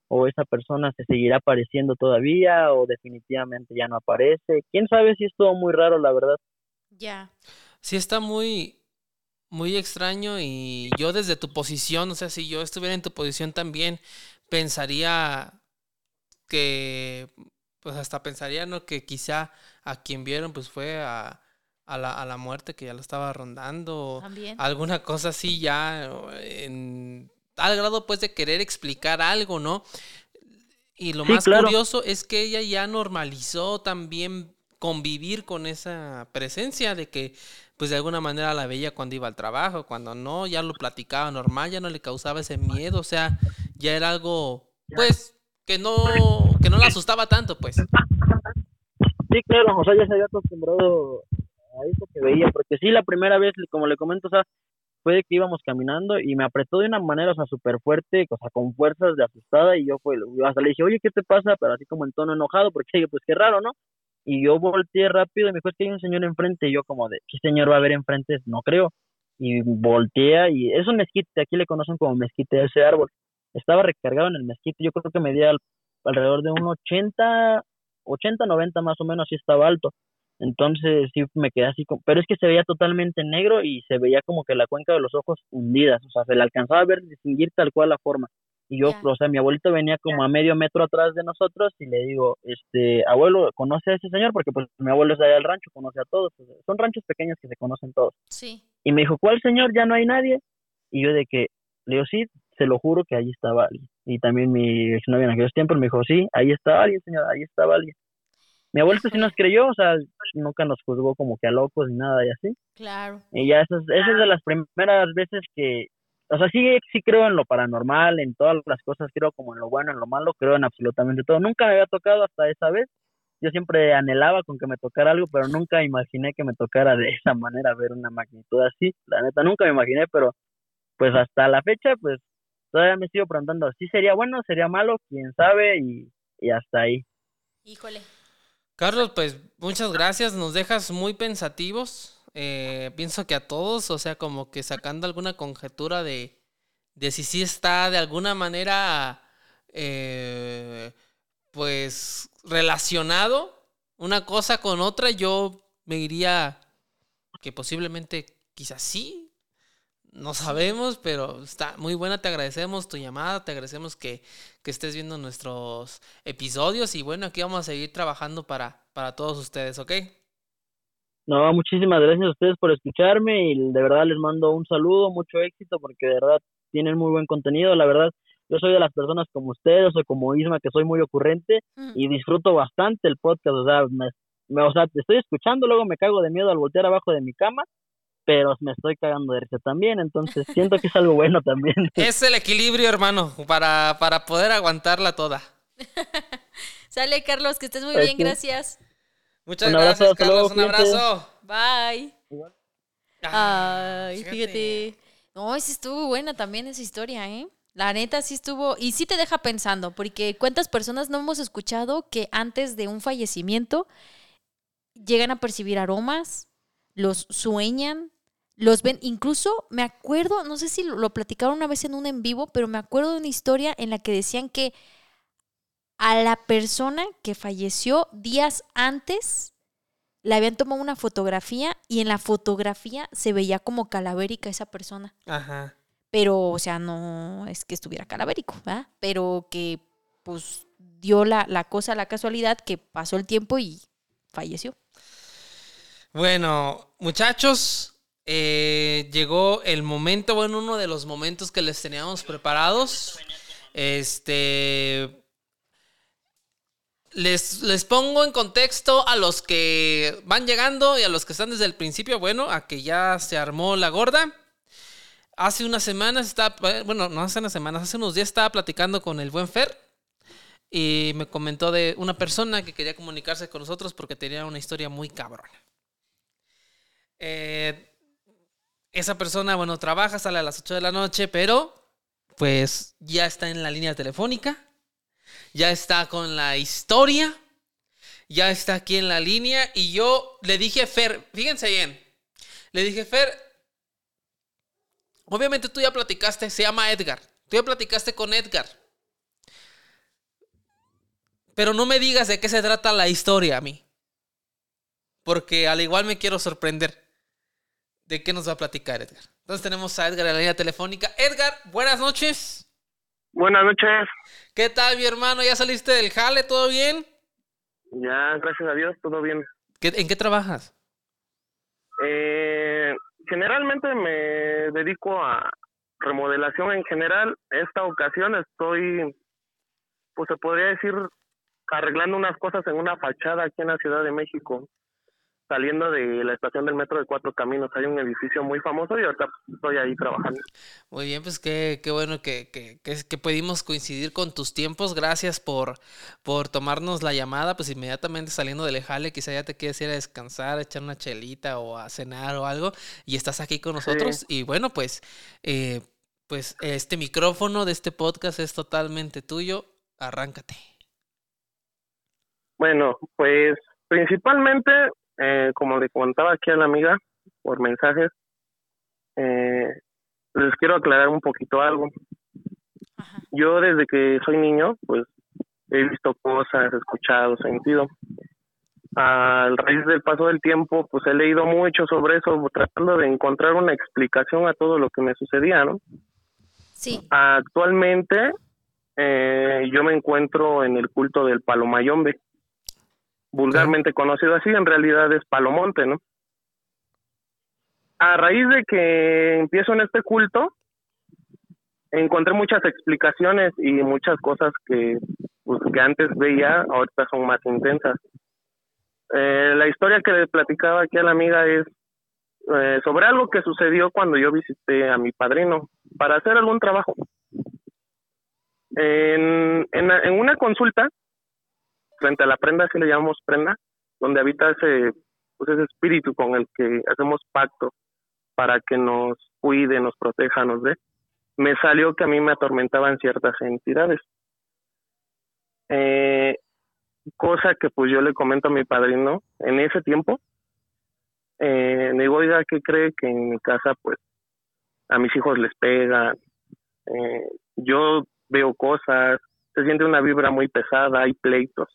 ¿O esa persona se seguirá apareciendo todavía? ¿O definitivamente ya no aparece? ¿Quién sabe si es todo muy raro, la verdad? Ya. Sí está muy, muy extraño y yo desde tu posición, o sea, si yo estuviera en tu posición también, pensaría que, pues hasta pensaría, ¿no? Que quizá a quien vieron, pues fue a, a la, a la muerte que ya lo estaba rondando. También. Alguna cosa así ya, en tal grado pues de querer explicar algo, ¿no? Y lo Sí, más claro. curioso es que ella ya normalizó también convivir con esa presencia de que pues de alguna manera la veía cuando iba al trabajo, cuando no, ya lo platicaba normal, ya no le causaba ese miedo, o sea, ya era algo pues que no que no la asustaba tanto, pues. Sí, claro, o sea, ya se había acostumbrado a eso que veía, porque sí, la primera vez, como le comento, o sea, fue que íbamos caminando y me apretó de una manera, o sea, súper fuerte, o sea, con fuerzas de asustada, y yo fue, hasta le dije, oye, ¿qué te pasa? Pero así como en tono enojado, porque pues qué raro, ¿no? Y yo volteé rápido y me dijo, es que hay un señor enfrente, y yo como de, ¿qué señor va a haber enfrente? No creo. Y voltea, y es un mezquite, aquí le conocen como mezquite ese árbol. Estaba recargado en el mezquite, yo creo que medía al- alrededor de un 80, 80, 90 más o menos, sí estaba alto. Entonces sí me quedé así, como, pero es que se veía totalmente negro y se veía como que la cuenca de los ojos hundidas, o sea, se le alcanzaba a ver, distinguir tal cual la forma. Y yo, o sea, mi abuelito venía como a medio metro atrás de nosotros y le digo, este, abuelo, ¿conoce a ese señor? Porque pues mi abuelo es de allá del rancho, conoce a todos, pues, son ranchos pequeños que se conocen todos. Sí. Y me dijo, ¿cuál señor? Ya no hay nadie. Y yo de que, le digo, sí, se lo juro que ahí estaba alguien. Y también mi exnovia en aquellos tiempos me dijo, sí, ahí estaba alguien, señor, ahí estaba alguien. Mi abuelito sí nos creyó, o sea, nunca nos juzgó como que a locos ni nada y así. Claro. Y ya esas, esa es de las primeras veces que, o sea, sí, sí creo en lo paranormal, en todas las cosas, creo como en lo bueno, en lo malo, creo en absolutamente todo. Nunca me había tocado hasta esa vez. Yo siempre anhelaba con que me tocara algo, pero nunca imaginé que me tocara de esa manera, ver una magnitud así. La neta, nunca me imaginé, pero pues hasta la fecha, pues todavía me sigo preguntando, ¿sí sería bueno, sería malo? ¿Quién sabe? Y, y hasta ahí. Híjole. Carlos, pues muchas gracias, nos dejas muy pensativos. Eh, pienso que a todos, o sea, como que sacando alguna conjetura de, de si sí está de alguna manera, eh, pues relacionado una cosa con otra, yo me diría que posiblemente quizás sí, no sabemos, pero está muy buena, te agradecemos tu llamada, te agradecemos que, que estés viendo nuestros episodios y bueno, aquí vamos a seguir trabajando para, para todos ustedes, ¿ok? No, muchísimas gracias a ustedes por escucharme y de verdad les mando un saludo, mucho éxito porque de verdad tienen muy buen contenido, la verdad yo soy de las personas como ustedes o como Isma que soy muy ocurrente Mm. y disfruto bastante el podcast, o sea, me, me- o sea, te estoy escuchando, luego me cago de miedo al voltear abajo de mi cama, pero me estoy cagando de risa también, entonces siento que es algo bueno también. Es el equilibrio, hermano, para, para poder aguantarla toda. Sale, Carlos, que estés muy Pues bien, sí. gracias. Muchas Un abrazo, gracias, hasta Carlos, luego, un abrazo. Bye. Ay, fíjate. No, esa estuvo buena también esa historia, ¿eh? La neta sí estuvo, y sí te deja pensando, porque cuántas personas no hemos escuchado que antes de un fallecimiento llegan a percibir aromas, los sueñan, los ven, incluso me acuerdo, no sé si lo platicaron una vez en un en vivo, pero me acuerdo de una historia en la que decían que a la persona que falleció días antes le habían tomado una fotografía y en la fotografía se veía como calavérica esa persona. Ajá. Pero, o sea, no es que estuviera calavérico, ¿verdad? Pero que, pues, dio la, la cosa, la casualidad, que pasó el tiempo y falleció. Bueno, muchachos, eh, llegó el momento, bueno, uno de los momentos que les teníamos preparados. Este. Les, les pongo en contexto a los que van llegando y a los que están desde el principio, bueno, a que ya se armó la gorda. Hace unas semanas estaba, bueno, no hace unas semanas, hace unos días estaba platicando con el buen Fer y me comentó de una persona que quería comunicarse con nosotros porque tenía una historia muy cabrona. Eh, esa persona, bueno, trabaja, sale a las 8 de la noche, pero pues ya está en la línea telefónica, ya está con la historia, ya está aquí en la línea y yo le dije a Fer, fíjense bien, le dije Fer, obviamente tú ya platicaste, se llama Edgar, tú ya platicaste con Edgar, pero no me digas de qué se trata la historia a mí, porque al igual me quiero sorprender. ¿De qué nos va a platicar Edgar? Entonces tenemos a Edgar en la línea telefónica. Edgar, buenas noches. Buenas noches. ¿Qué tal, mi hermano? ¿Ya saliste del jale? ¿Todo bien? Ya, gracias a Dios, todo bien. ¿Qué- ¿En qué trabajas? Eh, generalmente me dedico a remodelación en general. Esta ocasión estoy, pues se podría decir, arreglando unas cosas en una fachada aquí en la Ciudad de México. Saliendo de la estación del metro de Cuatro Caminos, hay un edificio muy famoso y ahorita estoy ahí trabajando. Muy bien, pues qué, qué bueno que, que, que, que pudimos coincidir con tus tiempos. Gracias por, por tomarnos la llamada. Pues inmediatamente saliendo del jale, quizá ya te quieres ir a descansar, a echar una chelita o a cenar o algo. Y estás aquí con nosotros. Y bueno, pues, eh, pues este micrófono de este podcast es totalmente tuyo. Arráncate. Bueno, pues principalmente, eh, como le contaba aquí a la amiga por mensajes, eh, les quiero aclarar un poquito algo. Yo desde que soy niño, pues he visto cosas, escuchado, sentido. Al raíz del paso del tiempo, pues he leído mucho sobre eso, tratando de encontrar una explicación a todo lo que me sucedía, ¿no? Sí. Actualmente eh, yo me encuentro en el culto del Palomayombe, vulgarmente conocido así, en realidad es Palomonte, ¿no? A raíz de que empiezo en este culto, encontré muchas explicaciones y muchas cosas que, pues, que antes veía, ahorita son más intensas. Eh, la historia que le platicaba aquí a la amiga es eh, sobre algo que sucedió cuando yo visité a mi padrino para hacer algún trabajo. En, en, en una consulta, frente a la prenda, así le llamamos prenda, donde habita ese, pues ese espíritu con el que hacemos pacto para que nos cuide, nos proteja, nos dé, me salió que a mí me atormentaban ciertas entidades. Eh, cosa que pues yo le comento a mi padrino en ese tiempo. Eh, digo, oiga, ¿qué cree que en mi casa pues a mis hijos les pegan? Eh, yo veo cosas, se siente una vibra muy pesada, hay pleitos.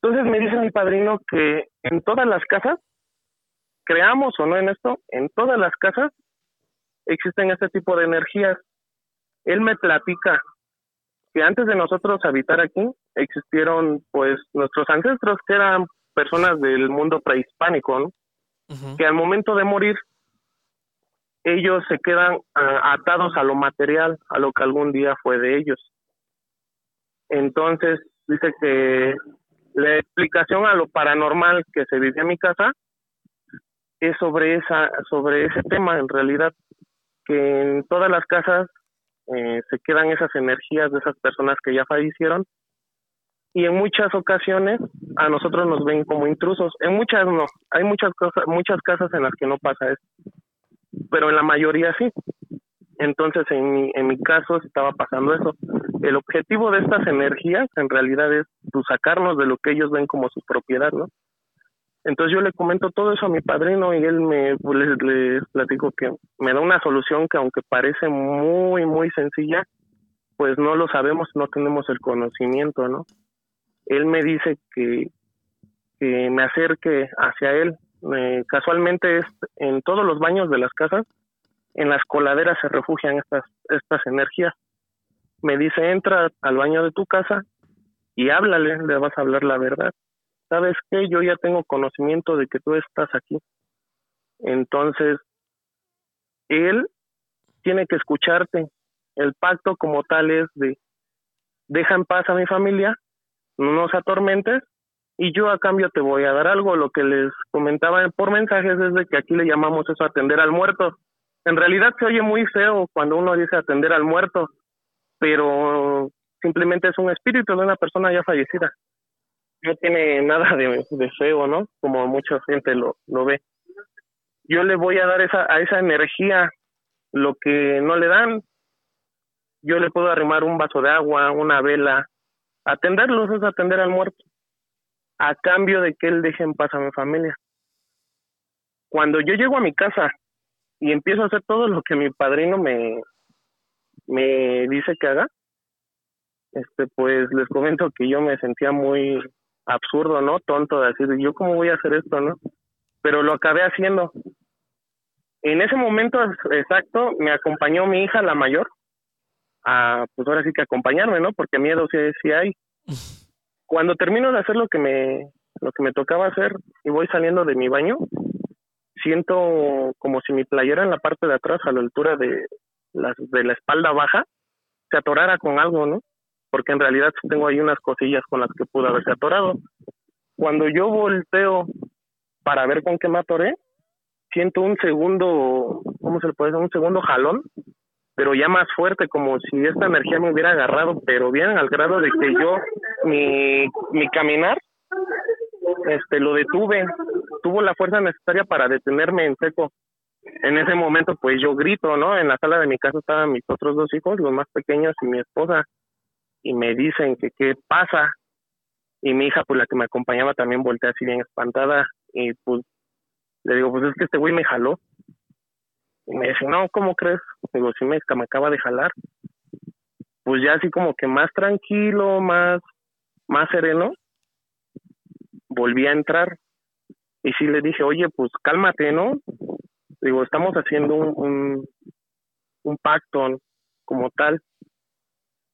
Entonces me dice mi padrino que en todas las casas, creamos o no en esto, en todas las casas existen este tipo de energías. Él me platica que antes de nosotros habitar aquí existieron pues nuestros ancestros que eran personas del mundo prehispánico, ¿no? Que al momento de morir ellos se quedan ah, atados a lo material, a lo que algún día fue de ellos. Entonces dice que la explicación a lo paranormal que se vive en mi casa es sobre esa sobre ese tema en realidad que en todas las casas eh, se quedan esas energías de esas personas que ya fallecieron. Y en muchas ocasiones a nosotros nos ven como intrusos. En muchas no. Hay muchas cosas muchas casas en las que no pasa eso. Pero en la mayoría sí entonces en mi en mi caso estaba pasando eso. El objetivo de estas energías en realidad es pues, sacarnos de lo que ellos ven como su propiedad no entonces yo le comento todo eso a mi padrino y él me pues, les, platico que me da una solución que aunque parece muy muy sencilla pues no lo sabemos no tenemos el conocimiento no él me dice que, que me acerque hacia él. Eh, casualmente es en todos los baños de las casas, en las coladeras se refugian estas, estas energías. Me dice, entra al baño de tu casa y háblale, le vas a hablar la verdad. ¿Sabes qué? Yo ya tengo conocimiento de que tú estás aquí. Entonces, él tiene que escucharte. El pacto como tal es de, deja en paz a mi familia, no nos atormentes y yo a cambio te voy a dar algo. Lo que les comentaba por mensajes es de que aquí le llamamos eso atender al muerto. En realidad se oye muy feo cuando uno dice atender al muerto, pero simplemente es un espíritu de una persona ya fallecida. No tiene nada de, feo, ¿no? Como mucha gente lo, lo ve. yo le voy a dar esa, a esa energía lo que no le dan. Yo le puedo arrimar un vaso de agua, una vela, atenderlos es atender al muerto, a cambio de que él deje en paz a mi familia. Cuando yo llego a mi casa y empiezo a hacer todo lo que mi padrino me, me dice que haga, este pues les comento que yo me sentía muy absurdo, ¿no? Tonto de decir, yo cómo voy a hacer esto, ¿no? Pero lo acabé haciendo. En ese momento exacto me acompañó mi hija, la mayor, a, pues ahora sí que acompañarme, ¿no? Porque miedo sí, sí hay. Cuando termino de hacer lo que me lo que me tocaba hacer y voy saliendo de mi baño, siento como si mi playera en la parte de atrás, a la altura de, la espalda baja, se atorara con algo, ¿no? porque en realidad tengo ahí unas cosillas con las que pude haberse atorado. Cuando yo volteo para ver con qué me atoré, siento un segundo, ¿cómo se le puede decir? Un segundo jalón, pero ya más fuerte, como si esta energía me hubiera agarrado, pero bien al grado de que yo, mi caminar, este, lo detuve, tuvo la fuerza necesaria para detenerme en seco. En ese momento, pues yo grito, ¿no? En la sala de mi casa estaban mis otros dos hijos, los más pequeños, y mi esposa y me dicen que qué pasa y mi hija pues la que me acompañaba también voltea así bien espantada y pues le digo pues es que este güey me jaló y me dice no cómo crees digo sí me, me acaba de jalar pues ya así como que más tranquilo más más sereno volví a entrar y sí le dije oye pues cálmate no digo estamos haciendo un, un, pacto como tal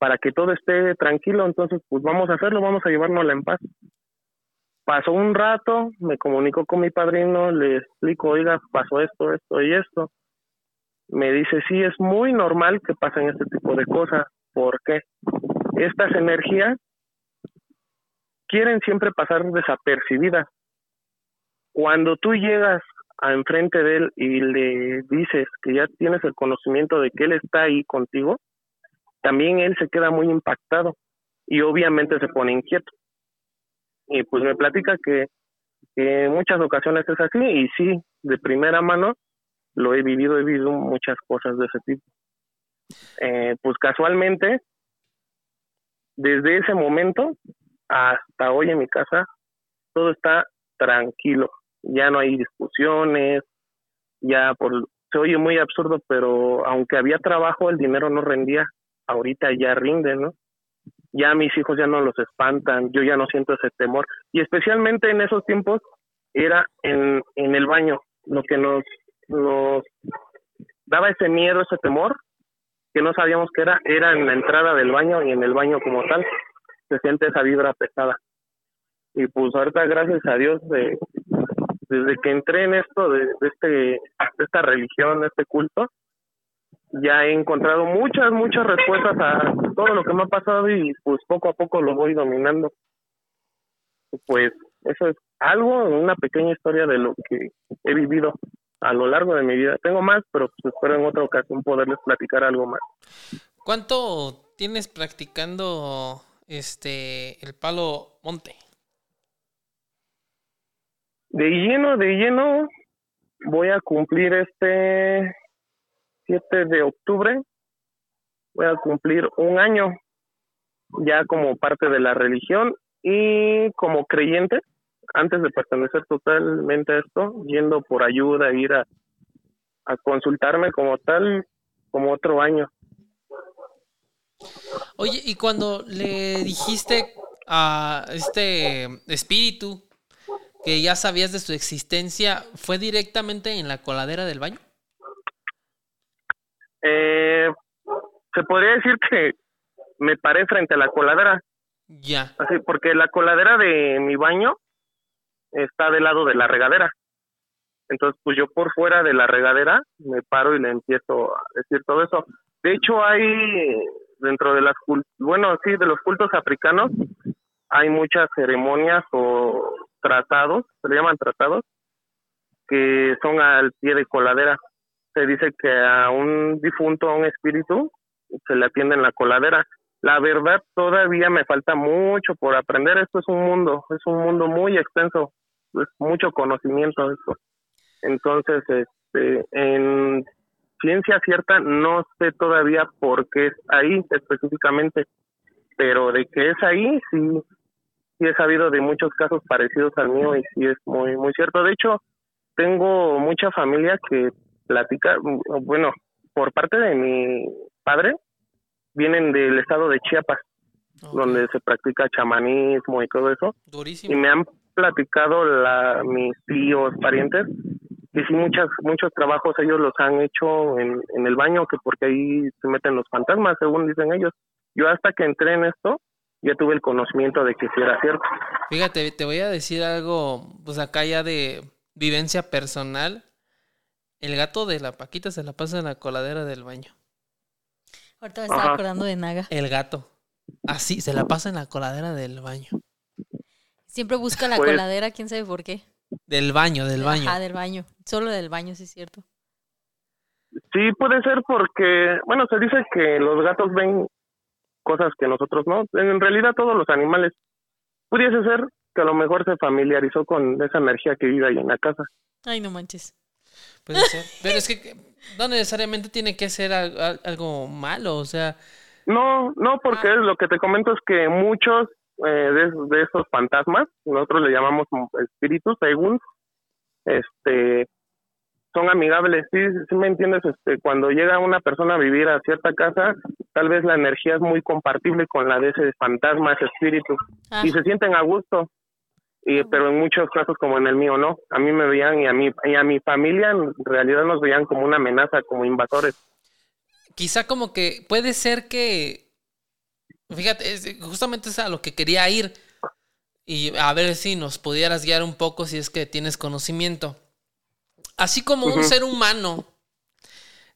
para que todo esté tranquilo, entonces pues vamos a hacerlo, vamos a llevárnosla en paz. Pasó un rato, me comunico con mi padrino, le explico, oiga, pasó esto, esto y esto. Me dice, sí, es muy normal que pasen este tipo de cosas. ¿Por qué? Estas energías quieren siempre pasar desapercibidas. Cuando tú llegas a enfrente de él y le dices que ya tienes el conocimiento de que él está ahí contigo, también él se queda muy impactado y obviamente se pone inquieto. Y pues me platica que, en muchas ocasiones es así y sí, de primera mano lo he vivido, he vivido muchas cosas de ese tipo. Eh, pues casualmente, desde ese momento hasta hoy en mi casa, todo está tranquilo, ya no hay discusiones, ya por se oye muy absurdo, pero aunque había trabajo, el dinero no rendía ahorita ya rinde, ¿no? Ya mis hijos ya no los espantan, yo ya no siento ese temor. Y especialmente en esos tiempos era en, en el baño, lo que nos, nos daba ese miedo, ese temor, que no sabíamos qué era, era en la entrada del baño y en el baño como tal, se siente esa vibra pesada. Y pues ahorita gracias a Dios de, desde que entré en esto, de, este, esta religión, este culto, ya he encontrado muchas, muchas respuestas a todo lo que me ha pasado y pues poco a poco lo voy dominando. Pues eso es algo, una pequeña historia de lo que he vivido a lo largo de mi vida. Tengo más, pero pues, espero en otra ocasión poderles platicar algo más. ¿Cuánto tienes practicando este el palo monte? De lleno, de lleno, voy a cumplir este 7 de octubre voy a cumplir un año ya como parte de la religión y como creyente, antes de pertenecer totalmente a esto, yendo por ayuda, ir a, a consultarme como tal, como otro año. Oye, y cuando le dijiste a este espíritu que ya sabías de su existencia, ¿fue directamente en la coladera del baño? Eh, se podría decir que me paré frente a la coladera. Ya. Así, porque la coladera de mi baño está del lado de la regadera. Entonces, pues yo por fuera de la regadera me paro y le empiezo a decir todo eso. De hecho, hay dentro de las bueno, sí, de los cultos africanos hay muchas ceremonias o tratados, se le llaman tratados, que son al pie de coladera se dice que a un difunto, a un espíritu, se le atiende en la coladera. La verdad, todavía me falta mucho por aprender. Esto es un mundo, es un mundo muy extenso, es mucho conocimiento esto. Entonces, este, en ciencia cierta no sé todavía por qué es ahí específicamente, pero de que es ahí sí, sí he sabido de muchos casos parecidos al mío y sí es muy, muy cierto. De hecho, tengo mucha familia que platica, bueno, por parte de mi padre, vienen del estado de Chiapas, donde se practica chamanismo y todo eso. Y Durísimo. me han platicado la, mis tíos, parientes, que sí muchas, muchos trabajos ellos los han hecho en, en el baño, que porque ahí se meten los fantasmas, según dicen ellos. Yo hasta que entré en esto, ya tuve el conocimiento de que sí era cierto. Fíjate, te voy a decir algo, pues acá ya de vivencia personal. El gato de la Paquita se la pasa en la coladera del baño. Ahorita me estaba acordando de Naga. El gato. Así, se la pasa en la coladera del baño. Siempre busca la Pues- coladera, quién sabe por qué. Del baño, del baño. Ajá, del baño. Solo del baño, sí es cierto. Sí, puede ser porque, bueno, se dice que los gatos ven cosas que nosotros no. En realidad todos los animales. Pudiese ser que a lo mejor se familiarizó con esa energía que vive ahí en la casa. Ay, no manches. Puede ser. Pero es que no necesariamente tiene que ser al- al- algo malo, o sea, No, no, porque es lo que te comento es que muchos eh, de, de esos fantasmas, nosotros le llamamos espíritus, según, este, son amigables. Sí, sí me entiendes, este, cuando llega una persona a vivir a cierta casa, tal vez la energía es muy compartible con la de ese fantasma, ese espíritu, Ah, y se sienten a gusto. Y, pero en muchos casos como en el mío no, a mí me veían y a mi y a mi familia en realidad nos veían como una amenaza, como invasores. quizá como que puede ser que, fíjate, es- justamente es a lo que quería ir y a ver si nos pudieras guiar un poco si es que tienes conocimiento. Así como un ser humano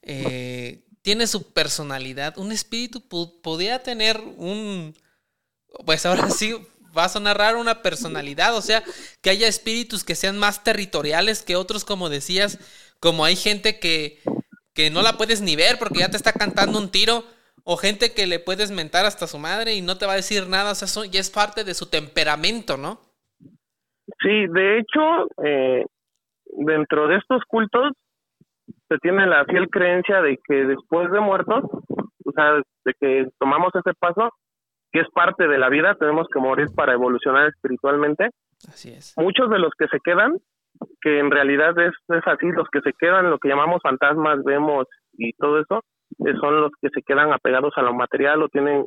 eh, tiene su personalidad, un espíritu podría tener un, pues ahora sí va a sonar raro una personalidad, o sea, que haya espíritus que sean más territoriales que otros, como decías, como hay gente que, que no la puedes ni ver porque ya te está cantando un tiro, o gente que le puedes mentar hasta su madre y no te va a decir nada, o sea, eso ya es parte de su temperamento, ¿no? Sí, de hecho, eh, dentro de estos cultos se tiene la fiel creencia de que después de muertos, o sea, de que tomamos ese paso, que es parte de la vida, tenemos que morir para evolucionar espiritualmente. Así es. Muchos de los que se quedan, que en realidad es, es así, los que se quedan, lo que llamamos fantasmas, vemos y todo eso, son los que se quedan apegados a lo material o tienen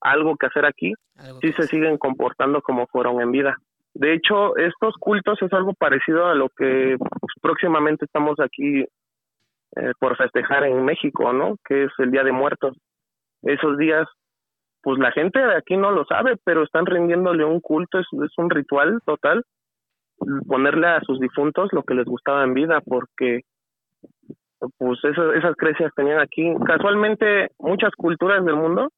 algo que hacer aquí sí que- se siguen comportando como fueron en vida. De hecho, estos cultos es algo parecido a lo que pues, próximamente estamos aquí eh, por festejar en México, ¿no? Que es el Día de Muertos. Esos días, pues la gente de aquí no lo sabe, pero están rindiéndole un culto, es, es un ritual total, ponerle a sus difuntos lo que les gustaba en vida, porque pues eso- esas creencias tenían aquí. Casualmente, muchas culturas del mundo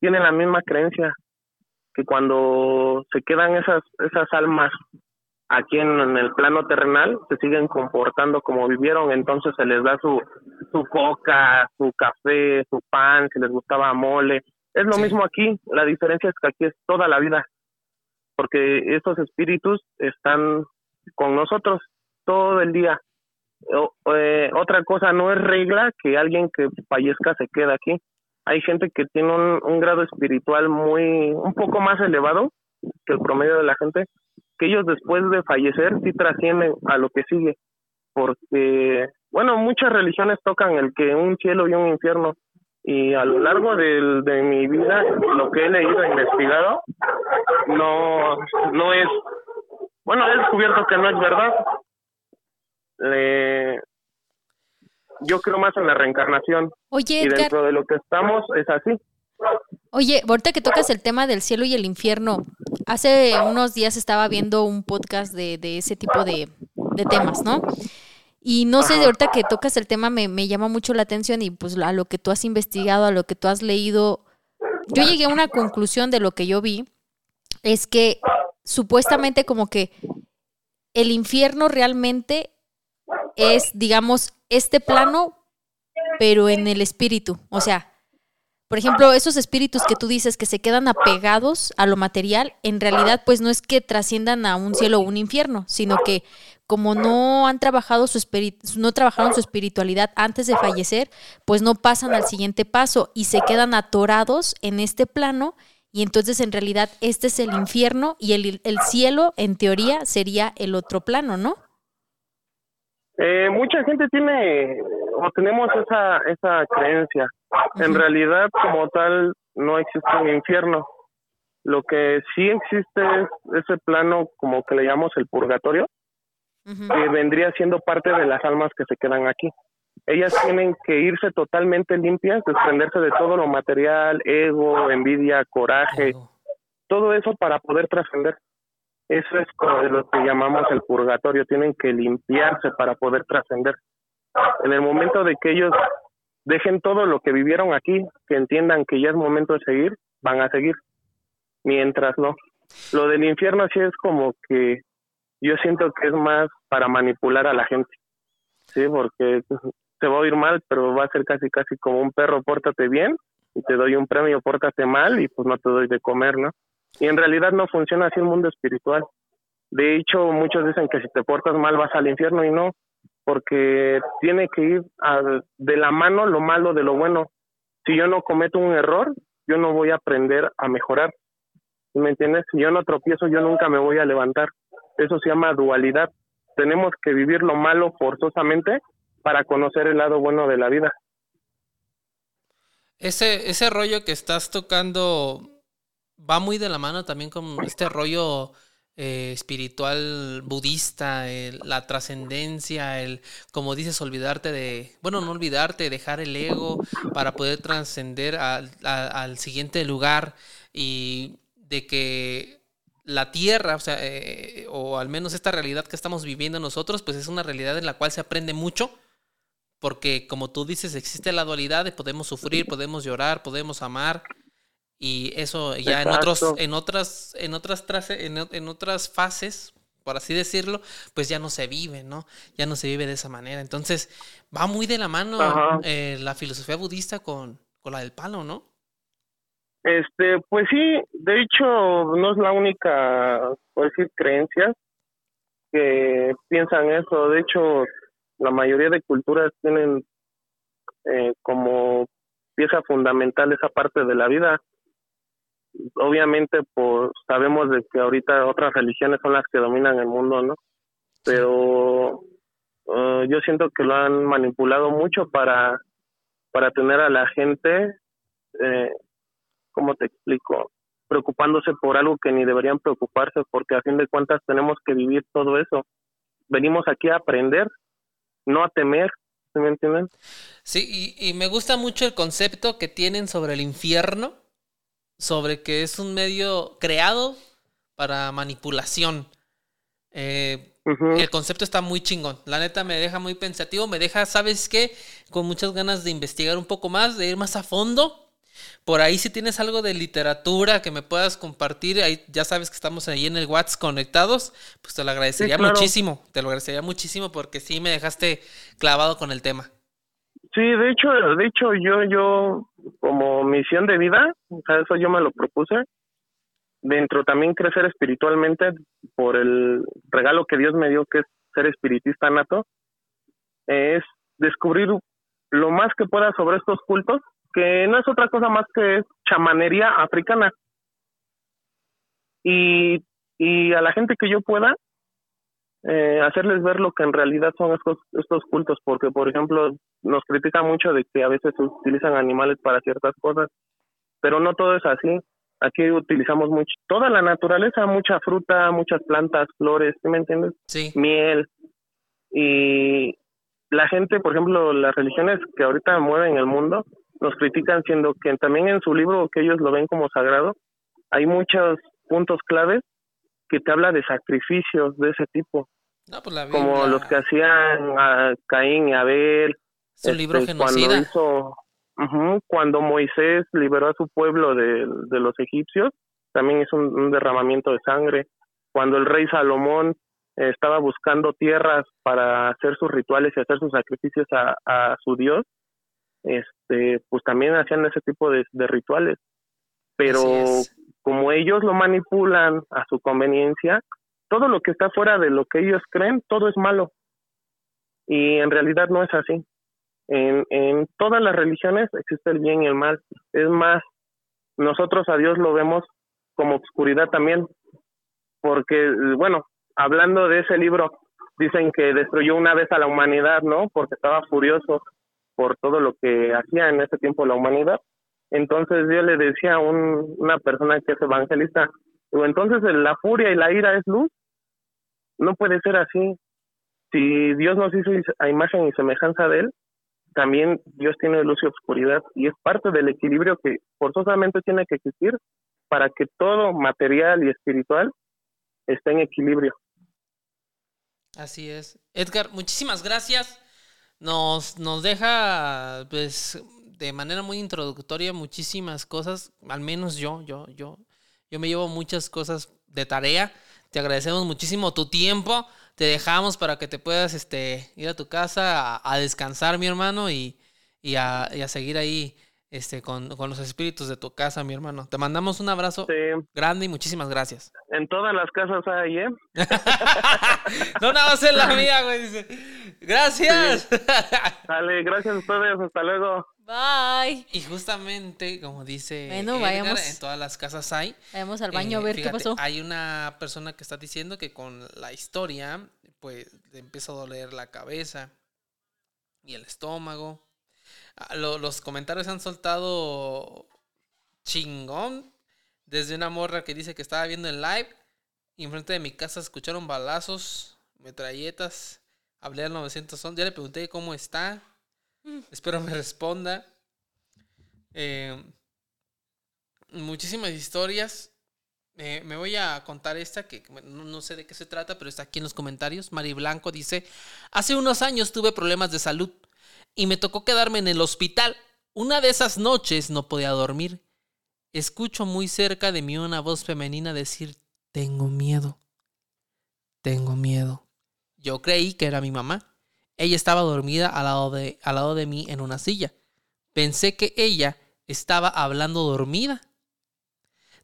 tienen la misma creencia que cuando se quedan esas esas almas aquí en, en el plano terrenal se siguen comportando como vivieron entonces se les da su su coca su café su pan si les gustaba mole es lo Sí. mismo aquí la diferencia es que aquí es toda la vida porque estos espíritus están con nosotros todo el día O- eh, otra cosa no es regla que alguien que fallezca se quede aquí. Hay gente que tiene un, un grado espiritual muy un poco más elevado que el promedio de la gente que ellos después de fallecer sí trascienden a lo que sigue. Porque bueno muchas religiones tocan el que un cielo y un infierno. Y a lo largo del- de mi vida lo que he leído e investigado no no es bueno he descubierto que no es verdad Le- yo creo más en la reencarnación Oye, y Edgar, dentro de lo que estamos es así. oye, ahorita que tocas el tema del cielo y el infierno, hace unos días estaba viendo un podcast de, de ese tipo de, de temas, ¿no? Y no sé, ahorita que tocas el tema me, me llama mucho la atención y pues a lo que tú has investigado, a lo que tú has leído, yo llegué a una conclusión de lo que yo vi, es que supuestamente como que el infierno realmente es, digamos, este plano, pero en el espíritu. O sea, Por ejemplo, esos espíritus que tú dices que se quedan apegados a lo material, en realidad pues no es que trasciendan a un cielo o un infierno, sino que como no han trabajado su no trabajaron su espiritualidad antes de fallecer, pues no pasan al siguiente paso y se quedan atorados en este plano y entonces en realidad este es el infierno y el, el cielo en teoría sería el otro plano, ¿no? Eh, mucha gente tiene o tenemos esa esa creencia. En realidad, como tal, no existe un infierno. Lo que sí existe es ese plano, como que le llamamos el purgatorio, que vendría siendo parte de las almas que se quedan aquí. Ellas tienen que irse totalmente limpias, desprenderse de todo lo material, ego, envidia, coraje, todo eso para poder trascender. Eso es lo que llamamos el purgatorio, tienen que limpiarse para poder trascender. En el momento de que ellos dejen todo lo que vivieron aquí, que entiendan que ya es momento de seguir, van a seguir. Mientras no. Lo del infierno sí es como que yo siento que es más para manipular a la gente. Sí, porque te va a oír mal, pero va a ser casi casi como un perro, pórtate bien y te doy un premio, pórtate mal y pues no te doy de comer, ¿no? Y en realidad no funciona así el mundo espiritual. De hecho, muchos dicen que si te portas mal vas al infierno y no, porque tiene que ir de la mano lo malo de lo bueno. Si yo no cometo un error, yo no voy a aprender a mejorar. ¿Me entiendes? Si yo no tropiezo, yo nunca me voy a levantar. Eso se llama dualidad. Tenemos que vivir lo malo forzosamente para conocer el lado bueno de la vida. Ese, ese rollo que estás tocando va muy de la mano también con este rollo eh, espiritual budista, la trascendencia, el, como dices, olvidarte de, bueno, no olvidarte, dejar el ego para poder trascender al siguiente lugar y de que la tierra, o sea, eh, o al menos esta realidad que estamos viviendo nosotros, pues es una realidad en la cual se aprende mucho, porque como tú dices, existe la dualidad de podemos sufrir, podemos llorar, podemos amar, y eso ya en otros en otras en otras en, otras fases por así decirlo pues ya no se vive no ya no se vive de esa manera. Entonces va muy de la mano eh, la filosofía budista con, con la del palo no este pues sí de hecho no es la única por decir creencias que piensan eso. De hecho la mayoría de culturas tienen eh, como pieza fundamental esa parte de la vida obviamente pues sabemos de que ahorita otras religiones son las que dominan el mundo, ¿no? Pero eh, yo siento que lo han manipulado mucho para para tener a la gente, eh, ¿cómo te explico? Preocupándose por algo que ni deberían preocuparse, porque a fin de cuentas tenemos que vivir todo eso. Venimos aquí a aprender, no a temer, me entienden? Sí, y me gusta mucho el concepto que tienen sobre el infierno, sobre que es un medio creado para manipulación. Eh, el concepto está muy chingón. La neta me deja muy pensativo, me deja, ¿sabes qué? Con muchas ganas de investigar un poco más, de ir más a fondo. Por ahí si tienes algo de literatura que me puedas compartir, ahí ya sabes que estamos ahí en el WhatsApp conectados, pues te lo agradecería muchísimo, te lo agradecería muchísimo porque sí me dejaste clavado con el tema. Sí, de hecho, de hecho yo, yo como misión de vida, o sea, eso yo me lo propuse, dentro también crecer espiritualmente por el regalo que Dios me dio, que es ser espiritista nato, es descubrir lo más que pueda sobre estos cultos, que no es otra cosa más que chamanería africana. Y, y a la gente que yo pueda, eh, hacerles ver lo que en realidad son estos, estos cultos, porque por ejemplo nos critican mucho de que a veces se utilizan animales para ciertas cosas, pero no todo es así. Aquí utilizamos mucho, toda la naturaleza, mucha fruta, muchas plantas, flores, ¿sí me entiendes? Sí. Miel. Y la gente, por ejemplo, las religiones que ahorita mueven el mundo, nos critican siendo que también en su libro, que ellos lo ven como sagrado, hay muchos puntos claves que te habla de sacrificios de ese tipo. Pues como los que hacían a Caín y Abel. Su libro este, genocida. Cuando, hizo, cuando Moisés liberó a su pueblo de, los egipcios, también hizo un, derramamiento de sangre. Cuando el rey Salomón estaba buscando tierras para hacer sus rituales y hacer sus sacrificios a, su Dios, este, pues también hacían ese tipo de, de rituales. Pero es. como ellos lo manipulan a su conveniencia, todo lo que está fuera de lo que ellos creen, todo es malo. Y en realidad no es así. En, en todas las religiones existe el bien y el mal. Es más, nosotros a Dios lo vemos como oscuridad también. Porque, bueno, hablando de ese libro, dicen que destruyó una vez a la humanidad, ¿no? Porque estaba furioso por todo lo que hacía en ese tiempo la humanidad. Entonces Dios le decía a un- una persona que es evangelista, entonces la furia y la ira es luz. No puede ser así. Si Dios nos hizo a imagen y semejanza de Él, también Dios tiene luz y oscuridad y es parte del equilibrio que forzosamente tiene que existir para que todo material y espiritual esté en equilibrio. Así es. Edgar, muchísimas gracias. Nos, nos deja, pues, de manera muy introductoria muchísimas cosas. Al menos yo, yo, yo, yo me llevo muchas cosas de tarea. Te agradecemos muchísimo tu tiempo. Te dejamos para que te puedas este, ir a tu casa a, a descansar, mi hermano, y, y, a, y a seguir ahí este, con, con los espíritus de tu casa, mi hermano. Te mandamos un abrazo Sí, grande y muchísimas gracias. en todas las casas hay, ¿eh? no, nada más en la mía, güey. Dice. Gracias. Dale, gracias a ustedes, hasta luego. Bye. Y justamente, como dice Bueno, Edgar, vayamos. en todas las casas hay. Vamos al baño a eh, ver qué pasó. Hay una persona que está diciendo que con la historia, pues le empieza a doler la cabeza y el estómago. Ah, lo- los comentarios han soltado chingón. Desde una morra que dice que estaba viendo en live y enfrente de mi casa escucharon balazos, metralletas. Hablé al 911. Ya le pregunté cómo está. Espero me responda. Eh, muchísimas historias. Eh, me voy a contar esta que no, no sé de qué se trata, pero está aquí en los comentarios. Mari Blanco dice, hace unos años tuve problemas de salud y me tocó quedarme en el hospital. Una de esas noches no podía dormir. Escucho muy cerca de mí una voz femenina decir, tengo miedo. Tengo miedo. Yo creí que era mi mamá. Ella estaba dormida al lado de, al lado de mí en una silla. Pensé que ella estaba hablando dormida.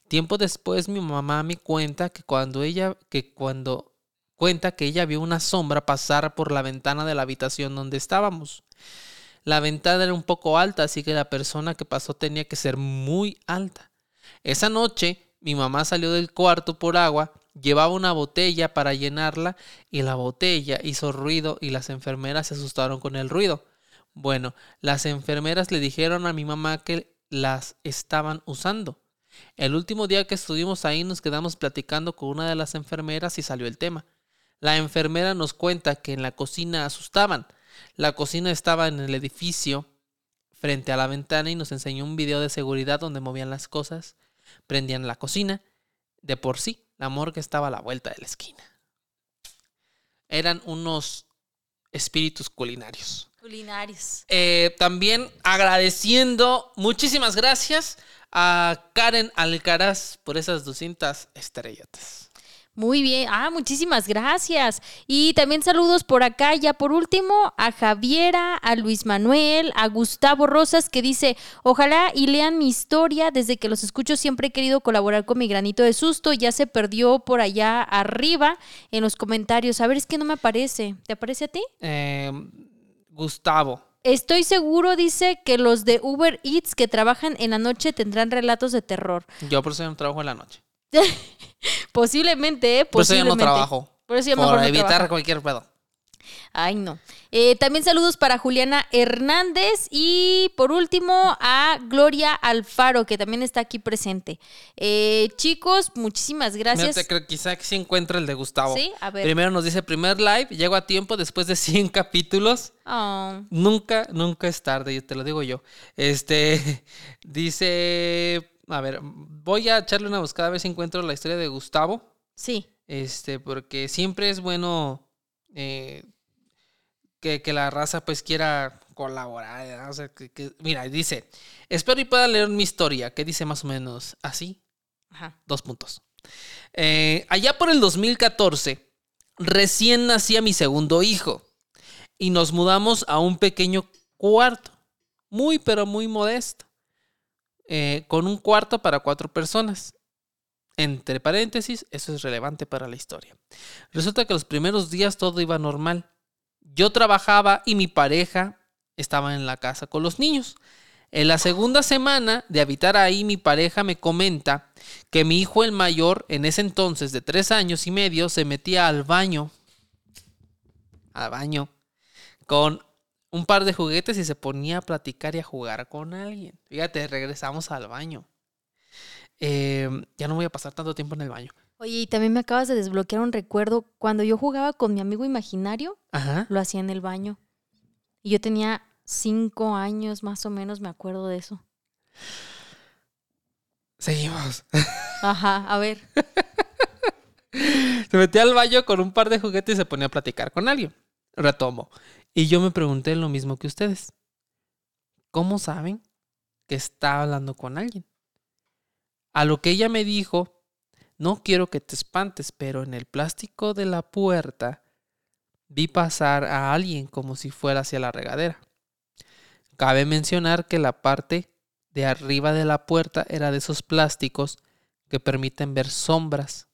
Tiempo después mi mamá me cuenta que cuando ella que cuando cuenta que ella vio una sombra pasar por la ventana de la habitación donde estábamos. La ventana era un poco alta, así que la persona que pasó tenía que ser muy alta. Esa noche mi mamá salió del cuarto por agua, llevaba una botella para llenarla y la botella hizo ruido y las enfermeras se asustaron con el ruido. Bueno, las enfermeras le dijeron a mi mamá que las estaban usando. El último día que estuvimos ahí nos quedamos platicando con una de las enfermeras y salió el tema. La enfermera nos cuenta que en la cocina asustaban. La cocina estaba en el edificio frente a la ventana y nos enseñó un video de seguridad donde movían las cosas, prendían la cocina. De por sí, la morgue estaba a la vuelta de la esquina. Eran unos espíritus culinarios. Culinarios. Eh, también agradeciendo, muchísimas gracias a Karen Alcaraz por esas 200 estrellotas. Muy bien. Ah, muchísimas gracias. Y también saludos por acá, ya por último, a Javiera, a Luis Manuel, a Gustavo Rosas, que dice, ojalá y lean mi historia. Desde que los escucho siempre he querido colaborar con mi granito de susto. Ya se perdió por allá arriba en los comentarios. A ver, es que no me aparece. ¿Te aparece a ti? Eh, Gustavo. Estoy seguro, dice, que los de Uber Eats que trabajan en la noche tendrán relatos de terror. Yo por eso no trabajo en la noche. Posiblemente, ¿eh? Por eso ya no Posiblemente. trabajo. Por eso Por no evitar cualquier pedo. Ay, no. Eh, también saludos para Juliana Hernández y por último a Gloria Alfaro, que también está aquí presente. Eh, chicos, muchísimas gracias. Mira, te creo, quizá que sí encuentre el de Gustavo. Sí, a ver. Primero nos dice primer live, llego a tiempo después de 100 capítulos. Oh, Nunca, nunca es tarde, yo te lo digo yo. Este dice, a ver, voy a echarle una buscada a ver si encuentro la historia de Gustavo. sí. Este, porque siempre es bueno eh, que, que la raza pues quiera colaborar. O sea, que- que- mira, dice, espero y pueda leer mi historia, que dice más o menos así. Ajá. Dos puntos. Eh, allá por el 2014, recién nacía mi segundo hijo y nos mudamos a un pequeño cuarto. muy pero muy modesto, eh, con un cuarto para cuatro personas. Entre paréntesis, eso es relevante para la historia. Resulta que los primeros días todo iba normal. Yo trabajaba y mi pareja estaba en la casa con los niños. En la segunda semana de habitar ahí, mi pareja me comenta que mi hijo el mayor, en ese entonces de tres años y medio, se metía al baño. Al baño. Con un par de juguetes y se ponía a platicar y a jugar con alguien. Fíjate, regresamos al baño. Eh, ya no voy a pasar tanto tiempo en el baño. Oye, y también me acabas de desbloquear un recuerdo. Cuando yo jugaba con mi amigo imaginario, Ajá. lo hacía en el baño. Y yo tenía cinco años más o menos, me acuerdo de eso. Seguimos. Ajá, a ver. Se metía al baño con un par de juguetes y se ponía a platicar con alguien. Retomo. Y yo me pregunté lo mismo que ustedes. ¿Cómo saben que está hablando con alguien? A lo que ella me dijo, no quiero que te espantes, pero en el plástico de la puerta vi pasar a alguien como si fuera hacia la regadera. Cabe mencionar que la parte de arriba de la puerta era de esos plásticos que permiten ver sombras.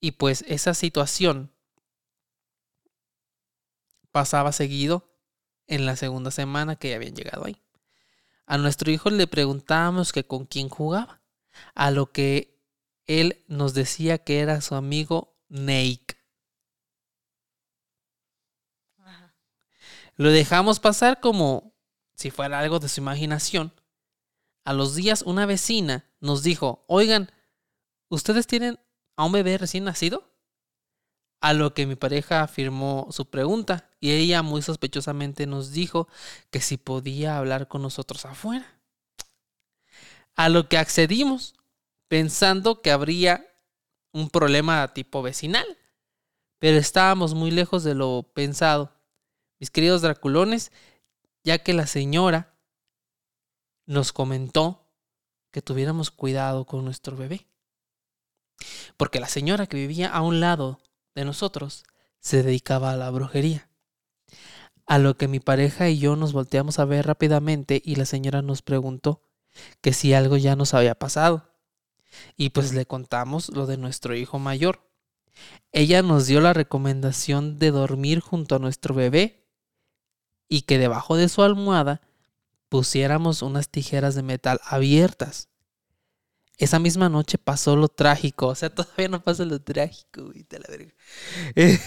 Y pues esa situación pasaba seguido en la segunda semana que ya habían llegado ahí. A nuestro hijo le preguntábamos que con quién jugaba, a lo que él nos decía que era su amigo Nate. Lo dejamos pasar como si fuera algo de su imaginación. A los días una vecina nos dijo, oigan, ¿ustedes tienen a un bebé recién nacido? A lo que mi pareja afirmó su pregunta y ella muy sospechosamente nos dijo que si podía hablar con nosotros afuera. A lo que accedimos, pensando que habría un problema tipo vecinal, pero estábamos muy lejos de lo pensado. Mis queridos draculones, ya que la señora nos comentó que tuviéramos cuidado con nuestro bebé. Porque la señora que vivía a un lado de nosotros se dedicaba a la brujería. A lo que mi pareja y yo nos volteamos a ver rápidamente y la señora nos preguntó que si algo ya nos había pasado. Y pues le contamos lo de nuestro hijo mayor. Ella nos dio la recomendación de dormir junto a nuestro bebé y que debajo de su almohada pusiéramos unas tijeras de metal abiertas. Esa misma noche pasó lo trágico. O sea, todavía no pasa lo trágico, güey. la verga. Eh,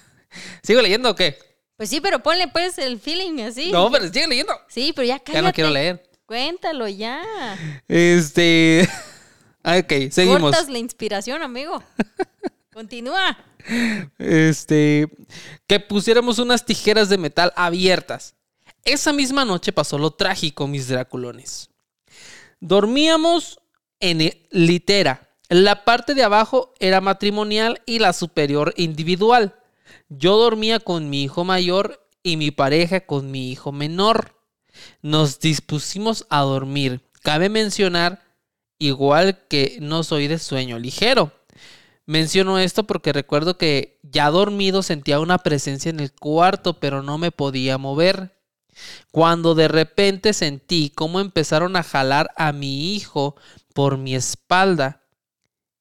¿Sigo leyendo o qué? Pues sí, pero ponle pues el feeling así. No, pero sigue leyendo. Sí, pero ya cállate. Ya no quiero leer. Cuéntalo ya. Este. Ok, seguimos. Cortas la inspiración, amigo. Continúa. Este. Que pusiéramos unas tijeras de metal abiertas. Esa misma noche pasó lo trágico, mis draculones. Dormíamos en litera. La parte de abajo era matrimonial y la superior individual. Yo dormía con mi hijo mayor y mi pareja con mi hijo menor. Nos dispusimos a dormir. Cabe mencionar, igual que no soy de sueño ligero. Menciono esto porque recuerdo que ya dormido sentía una presencia en el cuarto, pero no me podía mover. Cuando de repente sentí cómo empezaron a jalar a mi hijo por mi espalda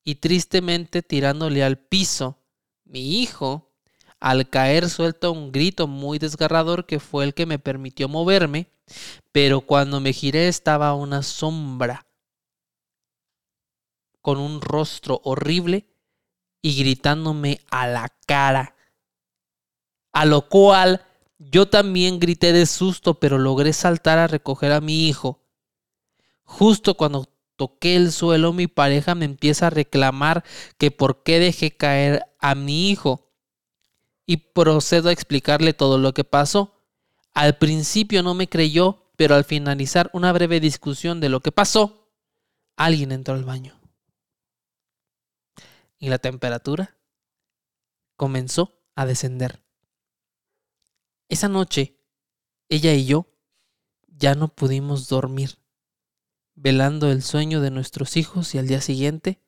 y tristemente tirándole al piso. Mi hijo, al caer, suelta un grito muy desgarrador que fue el que me permitió moverme, pero cuando me giré estaba una sombra con un rostro horrible y gritándome a la cara. A lo cual yo también grité de susto, pero logré saltar a recoger a mi hijo. Justo cuando toqué el suelo, mi pareja me empieza a reclamar que por qué dejé caer a mi hijo. Y procedo a explicarle todo lo que pasó. Al principio no me creyó, pero al finalizar una breve discusión de lo que pasó, alguien entró al baño. Y la temperatura comenzó a descender. Esa noche, ella y yo ya no pudimos dormir, velando el sueño de nuestros hijos y al día siguiente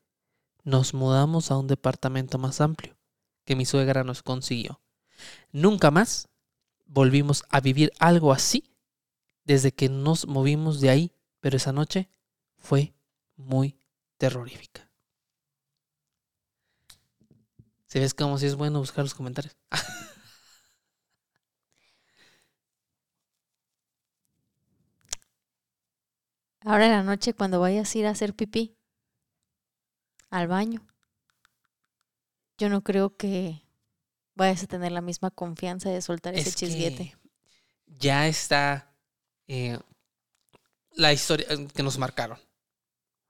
nos mudamos a un departamento más amplio que mi suegra nos consiguió. Nunca más volvimos a vivir algo así desde que nos movimos de ahí, pero esa noche fue muy terrorífica. ¿Se ves como si es bueno buscar los comentarios? Ahora en la noche cuando vayas a ir a hacer pipí al baño, yo no creo que vayas a tener la misma confianza de soltar ese Es chisguete. ya está eh, la historia eh, que nos marcaron.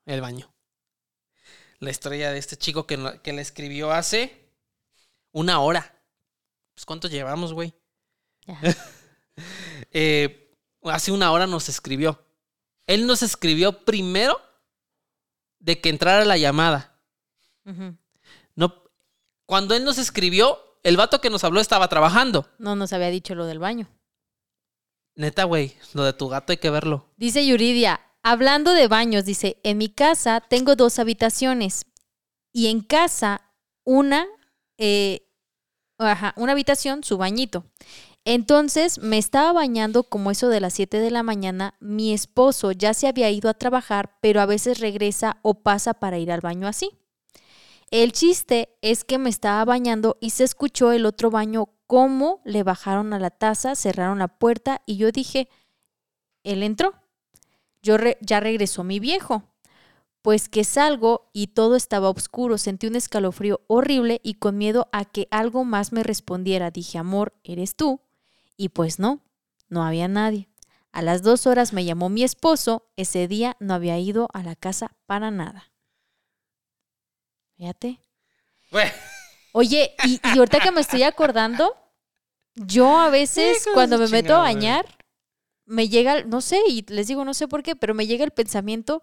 El baño. La historia de este chico que, no- que le escribió hace una hora. Pues, ¿Cuánto llevamos, güey? Eh, hace una hora nos escribió. Él nos escribió primero de que entrara la llamada. No, cuando él nos escribió, el vato que nos habló estaba trabajando. No nos había dicho lo del baño. Neta, güey, lo de tu gato hay que verlo. Dice Yuridia, hablando de baños, dice, en mi casa tengo dos habitaciones y en casa una, eh, ajá, una habitación, su bañito. Entonces me estaba bañando como eso de las 7 de la mañana. Mi esposo ya se había ido a trabajar, pero a veces regresa o pasa para ir al baño así. El chiste es que me estaba bañando y se escuchó el otro baño cómo le bajaron a la taza, cerraron la puerta y yo dije, él entró. Yo ya regresó mi viejo. Pues que salgo y todo estaba oscuro, sentí un escalofrío horrible y con miedo a que algo más me respondiera. Dije, amor, ¿eres tú? Y pues no, no había nadie. A las dos horas me llamó mi esposo, ese día no había ido a la casa para nada. Fíjate. Oye, y, y ahorita que me estoy acordando, yo a veces cuando me meto a madre. bañar, me llega, no sé, y les digo no sé por qué, pero me llega el pensamiento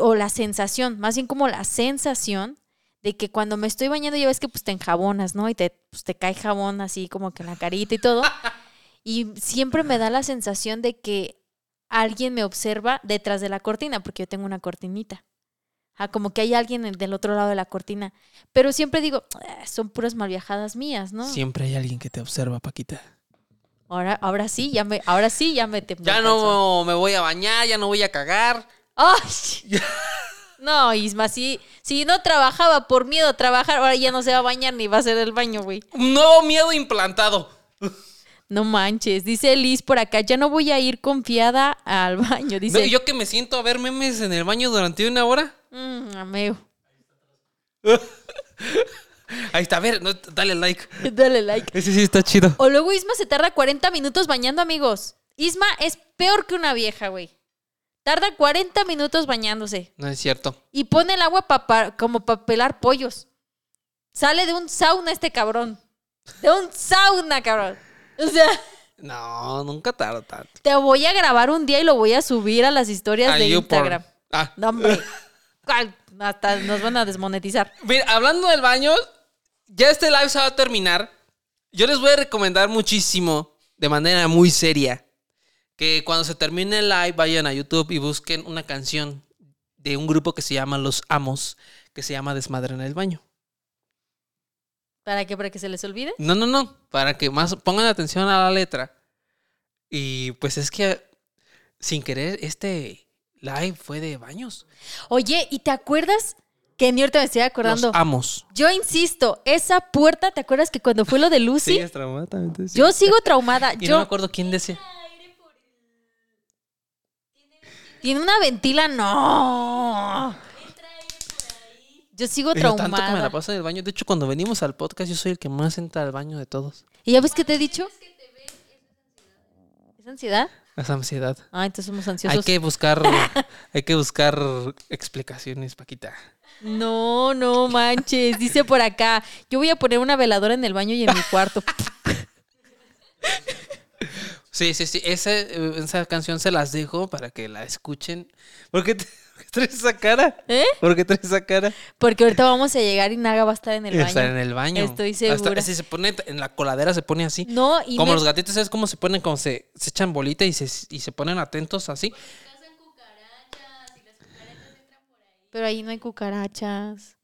o la sensación, más bien como la sensación de que cuando me estoy bañando ya ves que pues te enjabonas, ¿no? Y te, pues, te cae jabón así como que en la carita y todo. Y siempre me da la sensación de que alguien me observa detrás de la cortina, porque yo tengo una cortinita. Ah, como que hay alguien en- del otro lado de la cortina. Pero siempre digo, "Ah, son puras malviajadas mías, ¿no? Siempre hay alguien que te observa, Paquita. Ahora, ahora sí, ya me, ahora sí, ya me tembló Ya no me voy a bañar, ya no voy a cagar. ¡Ay! No, Isma, si, si no trabajaba por miedo a trabajar, ahora ya no se va a bañar ni va a hacer el baño, güey. Un nuevo miedo implantado. No manches, dice Liz por acá, ya no voy a ir confiada al baño. Dice, No, yo que me siento a ver memes en el baño durante una hora. "Mm, ameo. Ahí está, a ver, no, dale like. Dale like. Ese sí está chido. O luego Isma se tarda 40 minutos bañando, amigos. Isma es peor que una vieja, güey. Tarda 40 minutos bañándose. No es cierto. Y pone el agua pa- pa- como para pelar pollos. Sale de un sauna este cabrón. De un sauna, cabrón. O sea, No, nunca tarda tanto. te voy a grabar un día y lo voy a subir a las historias A de YouPorn. Instagram. Ah. No, hombre. Hasta nos van a desmonetizar. Mira, hablando del baño, ya este live se va a terminar. Yo les voy a recomendar muchísimo, de manera muy seria, que cuando se termine el live vayan a YouTube y busquen una canción de un grupo que se llama Los Amos, que se llama Desmadre en el baño. ¿Para qué? ¿Para que se les olvide? No, no, no, para que más pongan atención a la letra. Y pues es que sin querer este live fue de baños. Oye, ¿y te acuerdas? Que ni ahorita me estoy acordando. Los Amos. Yo insisto, esa puerta, ¿te acuerdas que cuando fue lo de Lucy? es traumada también. Yo sigo traumada. Y Yo no me acuerdo quién decía. tiene una ventila, no. Yo sigo Pero tanto que me la traumada. paso en el baño. De hecho, cuando venimos al podcast, yo soy el que más entra al baño de todos. ¿Y ya ves que te he dicho? ¿Es ansiedad? Esa ansiedad. Ah, entonces somos ansiosos. Hay que buscar, hay que buscar explicaciones, Paquita. No, no manches. Dice por acá, yo voy a poner una veladora en el baño y en mi cuarto. Sí, sí, sí. Esa, esa canción se las dejo para que la escuchen. ¿Por traes esa cara? ¿Eh? ¿Por qué traes esa cara? Porque ahorita vamos a llegar y Naga va a estar en el baño. Estar en el baño. Estoy Hasta- segura. si se pone en la coladera, se pone así. No, y como me- los gatitos, ¿sabes cómo se ponen? Como se, se echan bolita y se, y se ponen atentos así. Pero ahí no hay cucarachas.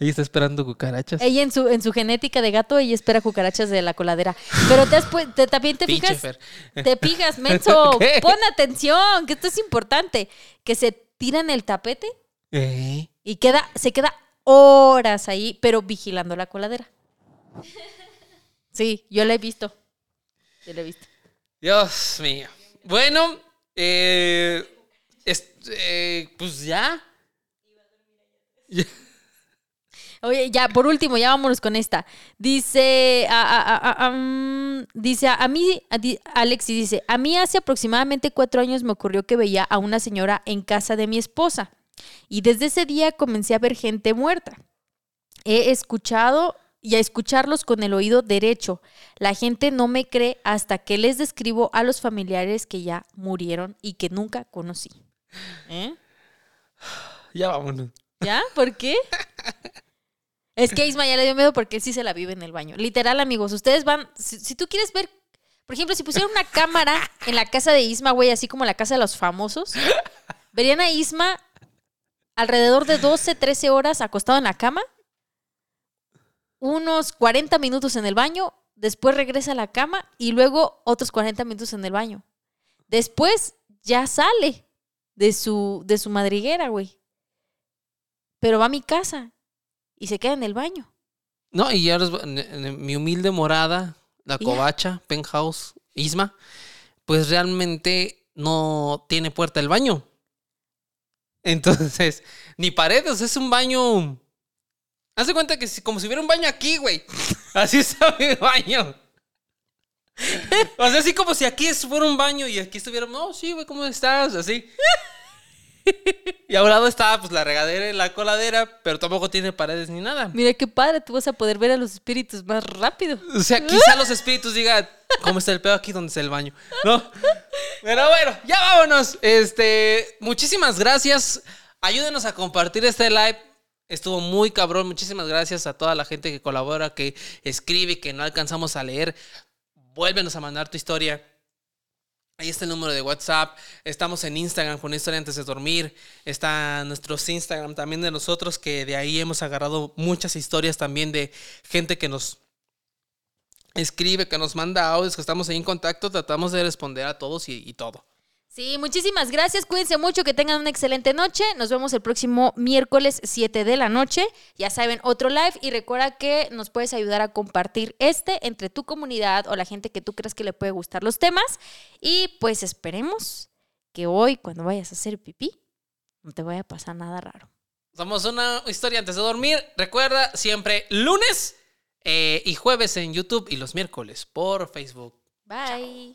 Ella está esperando cucarachas. Ella en su, en su genética de gato, ella espera cucarachas de la coladera. Pero te has pu- te- también te fijas, Fer. te fijas, menso, ¿Qué? pon atención, que esto es importante. Que se tiran el tapete Eh, y queda, se queda horas ahí, pero vigilando la coladera. Sí, yo la he visto. Yo la he visto. Dios mío. Bueno, eh, es- eh, pues ya. Ya. Oye, ya, por último, ya vámonos con esta. Dice, a, a- a- a- dice, a mí, di- Alexi dice, a mí hace aproximadamente cuatro años me ocurrió que veía a una señora en casa de mi esposa y desde ese día comencé a ver gente muerta. He escuchado y a escucharlos con el oído derecho. La gente no me cree hasta que les describo a los familiares que ya murieron y que nunca conocí. ¿Eh? Ya vámonos. ¿Ya? ¿Por qué? Es que Isma ya le dio miedo porque él sí se la vive en el baño. Literal, amigos, ustedes van, si, si tú quieres ver, por ejemplo, si pusieran una cámara en la casa de Isma, güey, así como la casa de los famosos, verían a Isma alrededor de 12, 13 horas acostado en la cama, unos 40 minutos en el baño, después regresa a la cama y luego otros 40 minutos en el baño. Después ya sale de su, de su madriguera, güey. Pero va a mi casa y se queda en el baño. No, y en mi humilde morada, la Ya. covacha, penthouse, Isma, pues realmente no tiene puerta el baño. Entonces, ni paredes, es un baño. Haz de cuenta que si- como si hubiera un baño aquí, güey. Así está mi baño. O sea, así como si aquí fuera un baño y aquí estuviera, no, sí, güey, ¿cómo estás? Así. Y a un lado está pues la regadera y la coladera, pero tampoco tiene paredes ni nada. Mira qué padre, tú vas a poder ver a los espíritus más rápido. O sea, quizá los espíritus digan, ¿cómo está el pedo aquí donde está el baño? ¿No? Pero bueno, ya vámonos. Este, muchísimas gracias. Ayúdenos a compartir este live. Estuvo muy cabrón. Muchísimas gracias a toda la gente que colabora, que escribe, que no alcanzamos a leer. Vuélvenos a mandar tu historia. Ahí está el número de WhatsApp. Estamos en Instagram con historia antes de dormir. Está nuestros Instagram también de nosotros, que de ahí hemos agarrado muchas historias también de gente que nos escribe, que nos manda audios, que estamos ahí en contacto. Tratamos de responder a todos y todo. Sí, muchísimas gracias. Cuídense mucho, que tengan una excelente noche. Nos vemos el próximo miércoles 7 de la noche. Ya saben, otro live. Y recuerda que nos puedes ayudar a compartir este entre tu comunidad o la gente que tú crees que le puede gustar los temas. Y pues esperemos que hoy, cuando vayas a hacer pipí, no te vaya a pasar nada raro. Somos una historia antes de dormir. Recuerda, siempre lunes eh, y jueves en YouTube y los miércoles por Facebook. Bye.